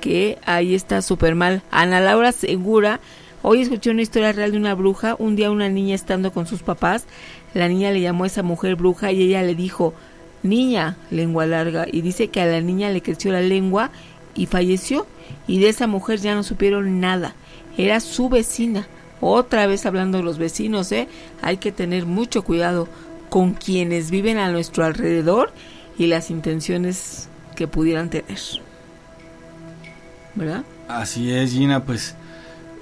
Speaker 2: que ahí está súper mal. Ana Laura Segura, hoy escuché una historia real de una bruja. Un día una niña estando con sus papás, la niña le llamó a esa mujer bruja y ella le dijo, niña, lengua larga, y dice que a la niña le creció la lengua y falleció. Y de esa mujer ya no supieron nada. Era su vecina. Otra vez hablando de los vecinos, ¿eh? Hay que tener mucho cuidado con quienes viven a nuestro alrededor y las intenciones que pudieran tener. ¿Verdad?
Speaker 3: Así es, Gina, pues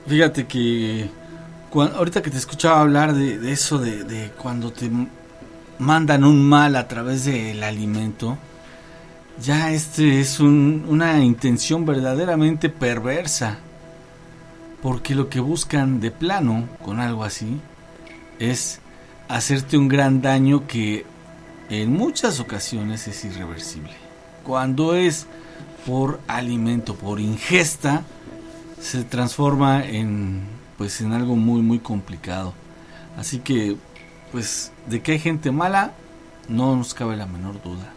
Speaker 3: fíjate que ahorita que te escuchaba hablar de, eso, de, cuando te mandan un mal a través del alimento, ya este es una intención verdaderamente perversa porque lo que buscan de plano con algo así es hacerte un gran daño que en muchas ocasiones es irreversible. Cuando es por alimento, por ingesta, se transforma en pues en algo muy muy complicado. Así que pues de que hay gente mala no nos cabe la menor duda.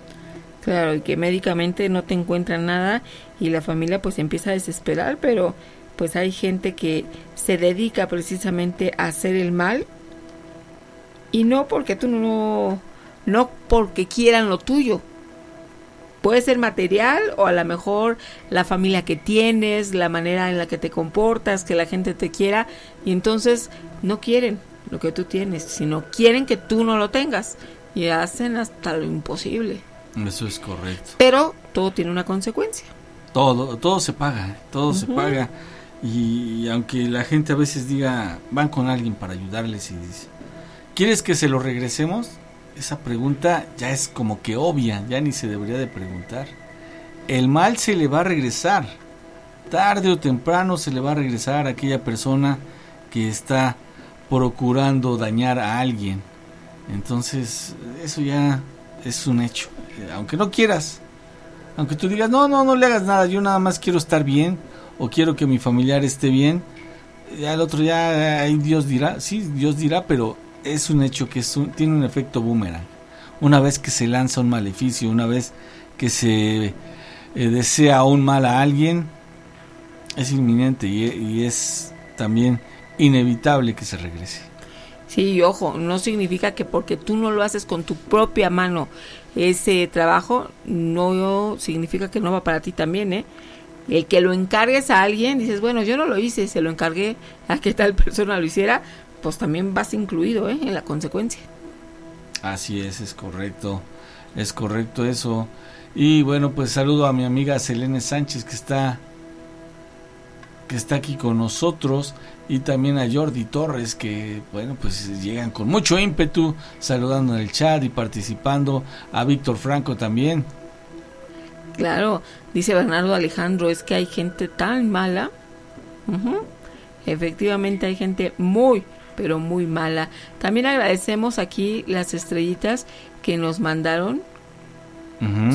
Speaker 2: Claro, y que médicamente no te encuentran nada y la familia pues empieza a desesperar, pero pues hay gente que se dedica precisamente a hacer el mal y no porque tú no no porque quieran lo tuyo. Puede ser material o a lo mejor la familia que tienes, la manera en la que te comportas, que la gente te quiera y entonces no quieren lo que tú tienes, sino quieren que tú no lo tengas y hacen hasta lo imposible.
Speaker 3: Eso es correcto.
Speaker 2: Pero todo tiene una consecuencia.
Speaker 3: Todo, todo se paga, todo se paga. Y, aunque la gente a veces diga, van con alguien para ayudarles y dice, ¿quieres que se lo regresemos? Esa pregunta ya es como que obvia, ya ni se debería de preguntar. El mal se le va a regresar. Tarde o temprano se le va a regresar a aquella persona que está procurando dañar a alguien. Entonces, eso ya es un hecho. Eh, Aunque no quieras, aunque tú digas, no, no, no le hagas nada, yo nada más quiero estar bien o quiero que mi familiar esté bien, ya el otro ya Dios dirá, sí, Dios dirá, pero es un hecho que es un- tiene un efecto boomerang. Una vez que se lanza un maleficio, una vez que se eh, desea un mal a alguien, es inminente y, y es también inevitable que se regrese.
Speaker 2: Sí, ojo, no significa que porque tú no lo haces con tu propia mano ese trabajo, no significa que no va para ti también, ¿eh? El que lo encargues a alguien, dices, bueno, yo no lo hice, se lo encargué a que tal persona lo hiciera, pues también vas incluido, ¿eh? En la consecuencia.
Speaker 3: Así es, es correcto, es correcto eso. Y bueno, pues saludo a mi amiga Selene Sánchez que está que está aquí con nosotros y también a Jordi Torres que bueno, pues llegan con mucho ímpetu saludando en el chat y participando, a Víctor Franco también.
Speaker 2: Claro, dice Bernardo Alejandro, es que hay gente tan mala. Efectivamente hay gente muy, pero muy mala. También agradecemos aquí las estrellitas que nos mandaron.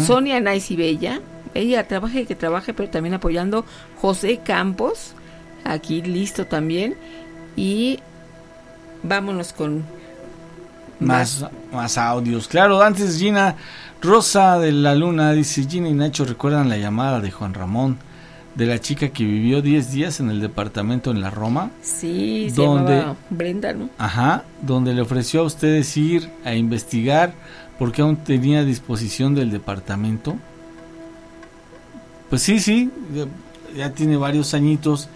Speaker 2: Sonia Nice y Bella. Ella trabaje que trabaje, pero también apoyando José Campos. Aquí listo también. Y vámonos con
Speaker 3: Más, más audios. Claro, antes Gina Rosa de la Luna dice, Gina y Nacho recuerdan la llamada de Juan Ramón de la chica que vivió 10 días en el departamento en la Roma.
Speaker 2: Sí, se
Speaker 3: ¿Dónde?
Speaker 2: llamaba Brenda, ¿no?
Speaker 3: Ajá, donde le ofreció a ustedes ir a investigar porque aún tenía disposición del departamento. Pues sí, sí, ya, ya tiene varios añitos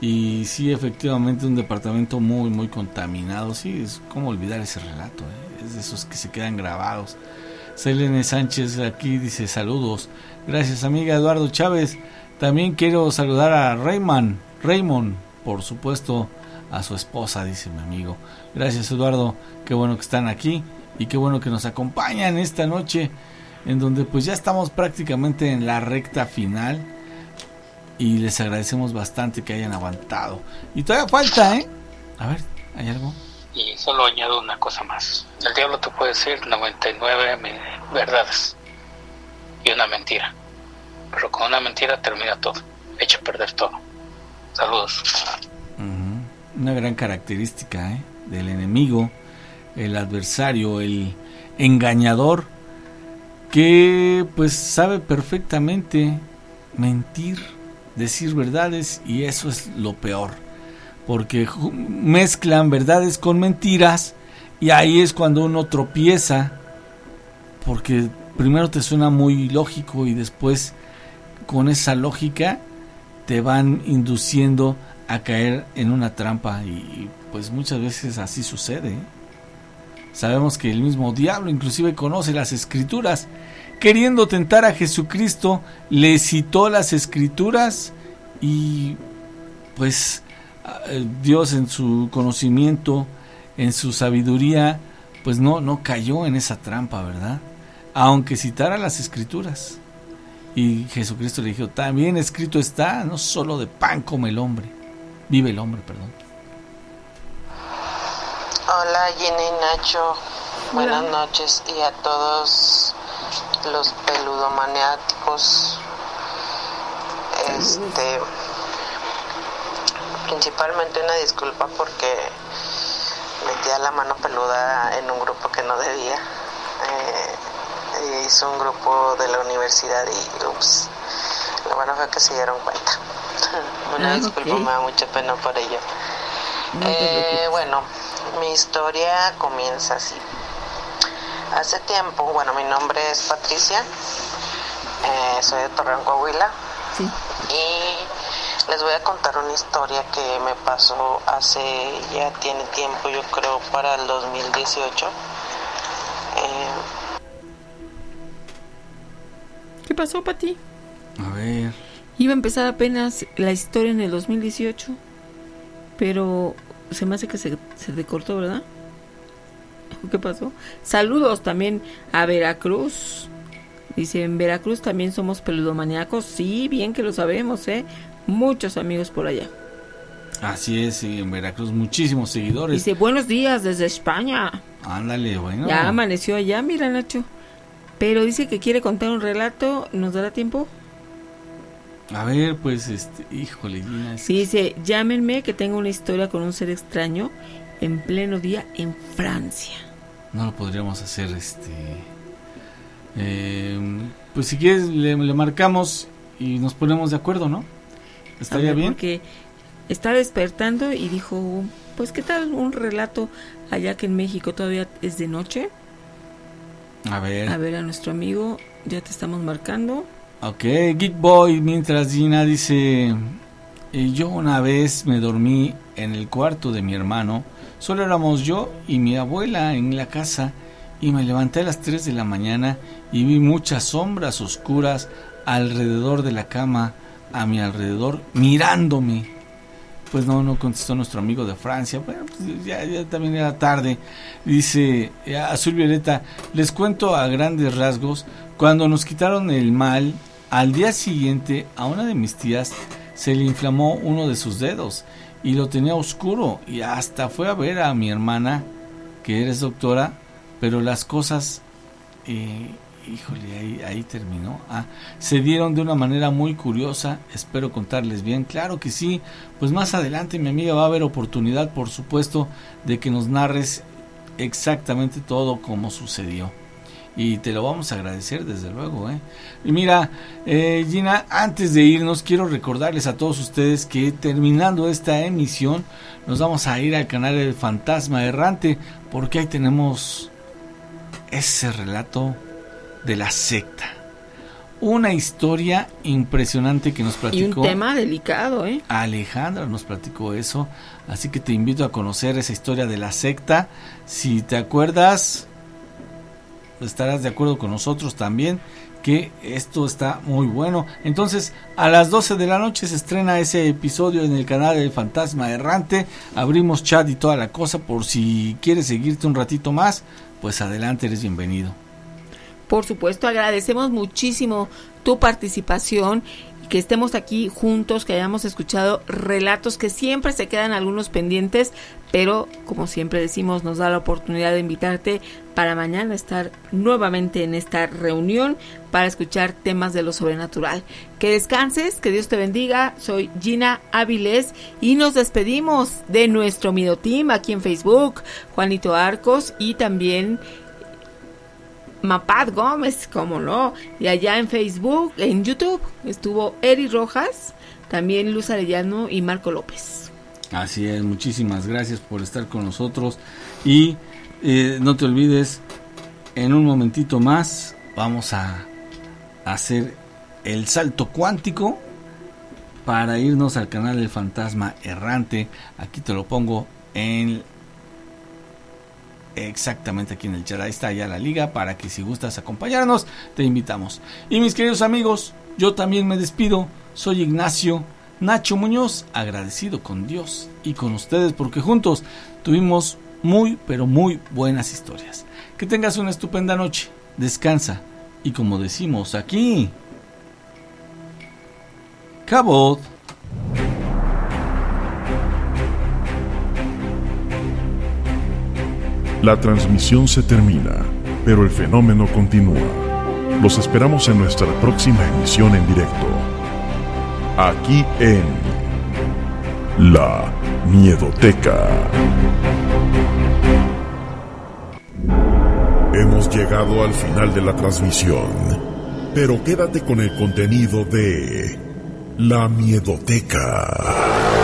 Speaker 3: y sí, efectivamente un departamento muy, muy contaminado. Sí, es como olvidar ese relato, ¿eh? es de esos que se quedan grabados. Selene Sánchez aquí dice saludos. Gracias amiga Eduardo Chávez. También quiero saludar a Raymond, Raymond, por supuesto, a su esposa, dice mi amigo. Gracias Eduardo, qué bueno que están aquí y qué bueno que nos acompañan esta noche en donde pues ya estamos prácticamente en la recta final y les agradecemos bastante que hayan aguantado. Y todavía falta, ¿eh? A ver, ¿hay algo?
Speaker 12: Y solo añado una cosa más. El diablo te puede decir 99 me- verdades y una mentira. Pero con una mentira termina todo. Echa a perder todo. Saludos.
Speaker 3: Una gran característica ¿eh? del enemigo, el adversario, el engañador, que pues sabe perfectamente mentir, decir verdades y eso es lo peor, porque mezclan verdades con mentiras y ahí es cuando uno tropieza, porque primero te suena muy lógico y después con esa lógica te van induciendo a caer en una trampa y pues muchas veces así sucede. ¿eh? Sabemos que el mismo diablo inclusive conoce las escrituras. Queriendo tentar a Jesucristo, le citó las escrituras y pues Dios en su conocimiento, en su sabiduría, pues no, no cayó en esa trampa, ¿verdad? Aunque citara las escrituras. Y Jesucristo le dijo, también escrito está, no solo de pan come el hombre, vive el hombre, perdón.
Speaker 8: Hola Gina y Nacho, buenas noches y a todos los peludomaniáticos. Este, principalmente una disculpa porque metía la mano peluda en un grupo que no debía. Eh, hizo un grupo de la universidad y ups, lo bueno fue que se dieron cuenta. Una
Speaker 2: Ah,
Speaker 8: disculpa,
Speaker 2: ok.
Speaker 8: me da mucha pena por ello. Eh, bueno, mi historia comienza así. Hace tiempo, bueno, mi nombre es Patricia, eh, soy de Torreón, Coahuila. Y les voy a contar una historia que me pasó hace, ya tiene tiempo, yo creo, para el 2018. Eh,
Speaker 2: ¿Qué pasó, Pati?
Speaker 3: A ver.
Speaker 2: Iba a empezar apenas la historia en el 2018, pero se me hace que se, se te cortó, ¿verdad? ¿Qué pasó? Saludos también a Veracruz. Dice, en Veracruz también somos peludomaníacos. Sí, bien que lo sabemos, ¿eh? Muchos amigos por allá.
Speaker 3: Así es, sí, en Veracruz muchísimos seguidores.
Speaker 2: Dice, buenos días desde España.
Speaker 3: Ándale, bueno.
Speaker 2: Ya amaneció allá, mira Nacho. Pero dice que quiere contar un relato, ¿nos dará tiempo?
Speaker 3: A ver, pues, este, híjole, Gina,
Speaker 2: Sí, dice, llámenme que tengo una historia con un ser extraño en pleno día en Francia.
Speaker 3: no lo podríamos hacer, este... eh, pues si quieres, le, le marcamos y nos ponemos de acuerdo, ¿no? ¿Estaría
Speaker 2: ver,
Speaker 3: bien?
Speaker 2: Porque está despertando y dijo, pues qué tal un relato allá que en México todavía es de noche.
Speaker 3: A ver.
Speaker 2: A ver a nuestro amigo, ya te estamos marcando.
Speaker 3: Ok, Geek Boy, mientras Gina dice, "Eh, yo una vez me dormí en el cuarto de mi hermano, solo éramos yo y mi abuela en la casa y me levanté a las 3 de la mañana y vi muchas sombras oscuras alrededor de la cama, a mi alrededor, mirándome. Pues no, no contestó nuestro amigo de Francia. Bueno, pues ya, ya también era tarde. Dice eh, Azul Violeta, les cuento a grandes rasgos, cuando nos quitaron el mal, al día siguiente a una de mis tías se le inflamó uno de sus dedos y lo tenía oscuro y hasta fue a ver a mi hermana, que eres doctora, pero las cosas, eh, híjole, ahí, terminó. Ah, se dieron de una manera muy curiosa, espero contarles bien, claro que sí, pues más adelante mi amiga va a haber oportunidad, por supuesto, de que nos narres exactamente todo como sucedió. Y te lo vamos a agradecer desde luego. ¿eh? Y mira, eh, Gina, antes de irnos, quiero recordarles a todos ustedes que terminando esta emisión, nos vamos a ir al canal del Fantasma Errante, porque ahí tenemos ese relato de la secta. Una historia impresionante que nos
Speaker 2: Y
Speaker 3: platicó.
Speaker 2: un tema delicado, ¿eh?
Speaker 3: Alejandra nos platicó eso, así que te invito a conocer esa historia de la secta. Si te acuerdas, estarás de acuerdo con nosotros también que esto está muy bueno. Entonces, a las 12 de la noche se estrena ese episodio en el canal del Fantasma Errante. Abrimos chat y toda la cosa por si quieres seguirte un ratito más, pues adelante, eres bienvenido.
Speaker 2: Por supuesto, agradecemos muchísimo tu participación que estemos aquí juntos, que hayamos escuchado relatos que siempre se quedan algunos pendientes, pero como siempre decimos, nos da la oportunidad de invitarte para mañana estar nuevamente en esta reunión para escuchar temas de lo sobrenatural. Que descanses, que Dios te bendiga. Soy Gina Áviles y nos despedimos de nuestro Mido Team aquí en Facebook, Juanito Arcos y también Mapad Gómez, como no, y allá en Facebook, en YouTube, estuvo Eri Rojas, también Luz Arellano y Marco López.
Speaker 3: Así es, muchísimas gracias por estar con nosotros y eh, no te olvides, en un momentito más vamos a hacer el salto cuántico para irnos al canal del fantasma errante. Aquí te lo pongo en exactamente aquí en el chat. Ahí está ya la liga para que si gustas acompañarnos, te invitamos. Y mis queridos amigos, yo también me despido. Soy Ignacio Nacho Muñoz, agradecido con Dios y con ustedes porque juntos tuvimos muy, pero muy buenas historias. Que tengas una estupenda noche, descansa y como decimos aquí, cabot.
Speaker 1: La transmisión se termina, pero el fenómeno continúa. Los esperamos en nuestra próxima emisión en directo. Aquí en La Miedoteca. Hemos llegado al final de la transmisión, pero quédate con el contenido de La Miedoteca.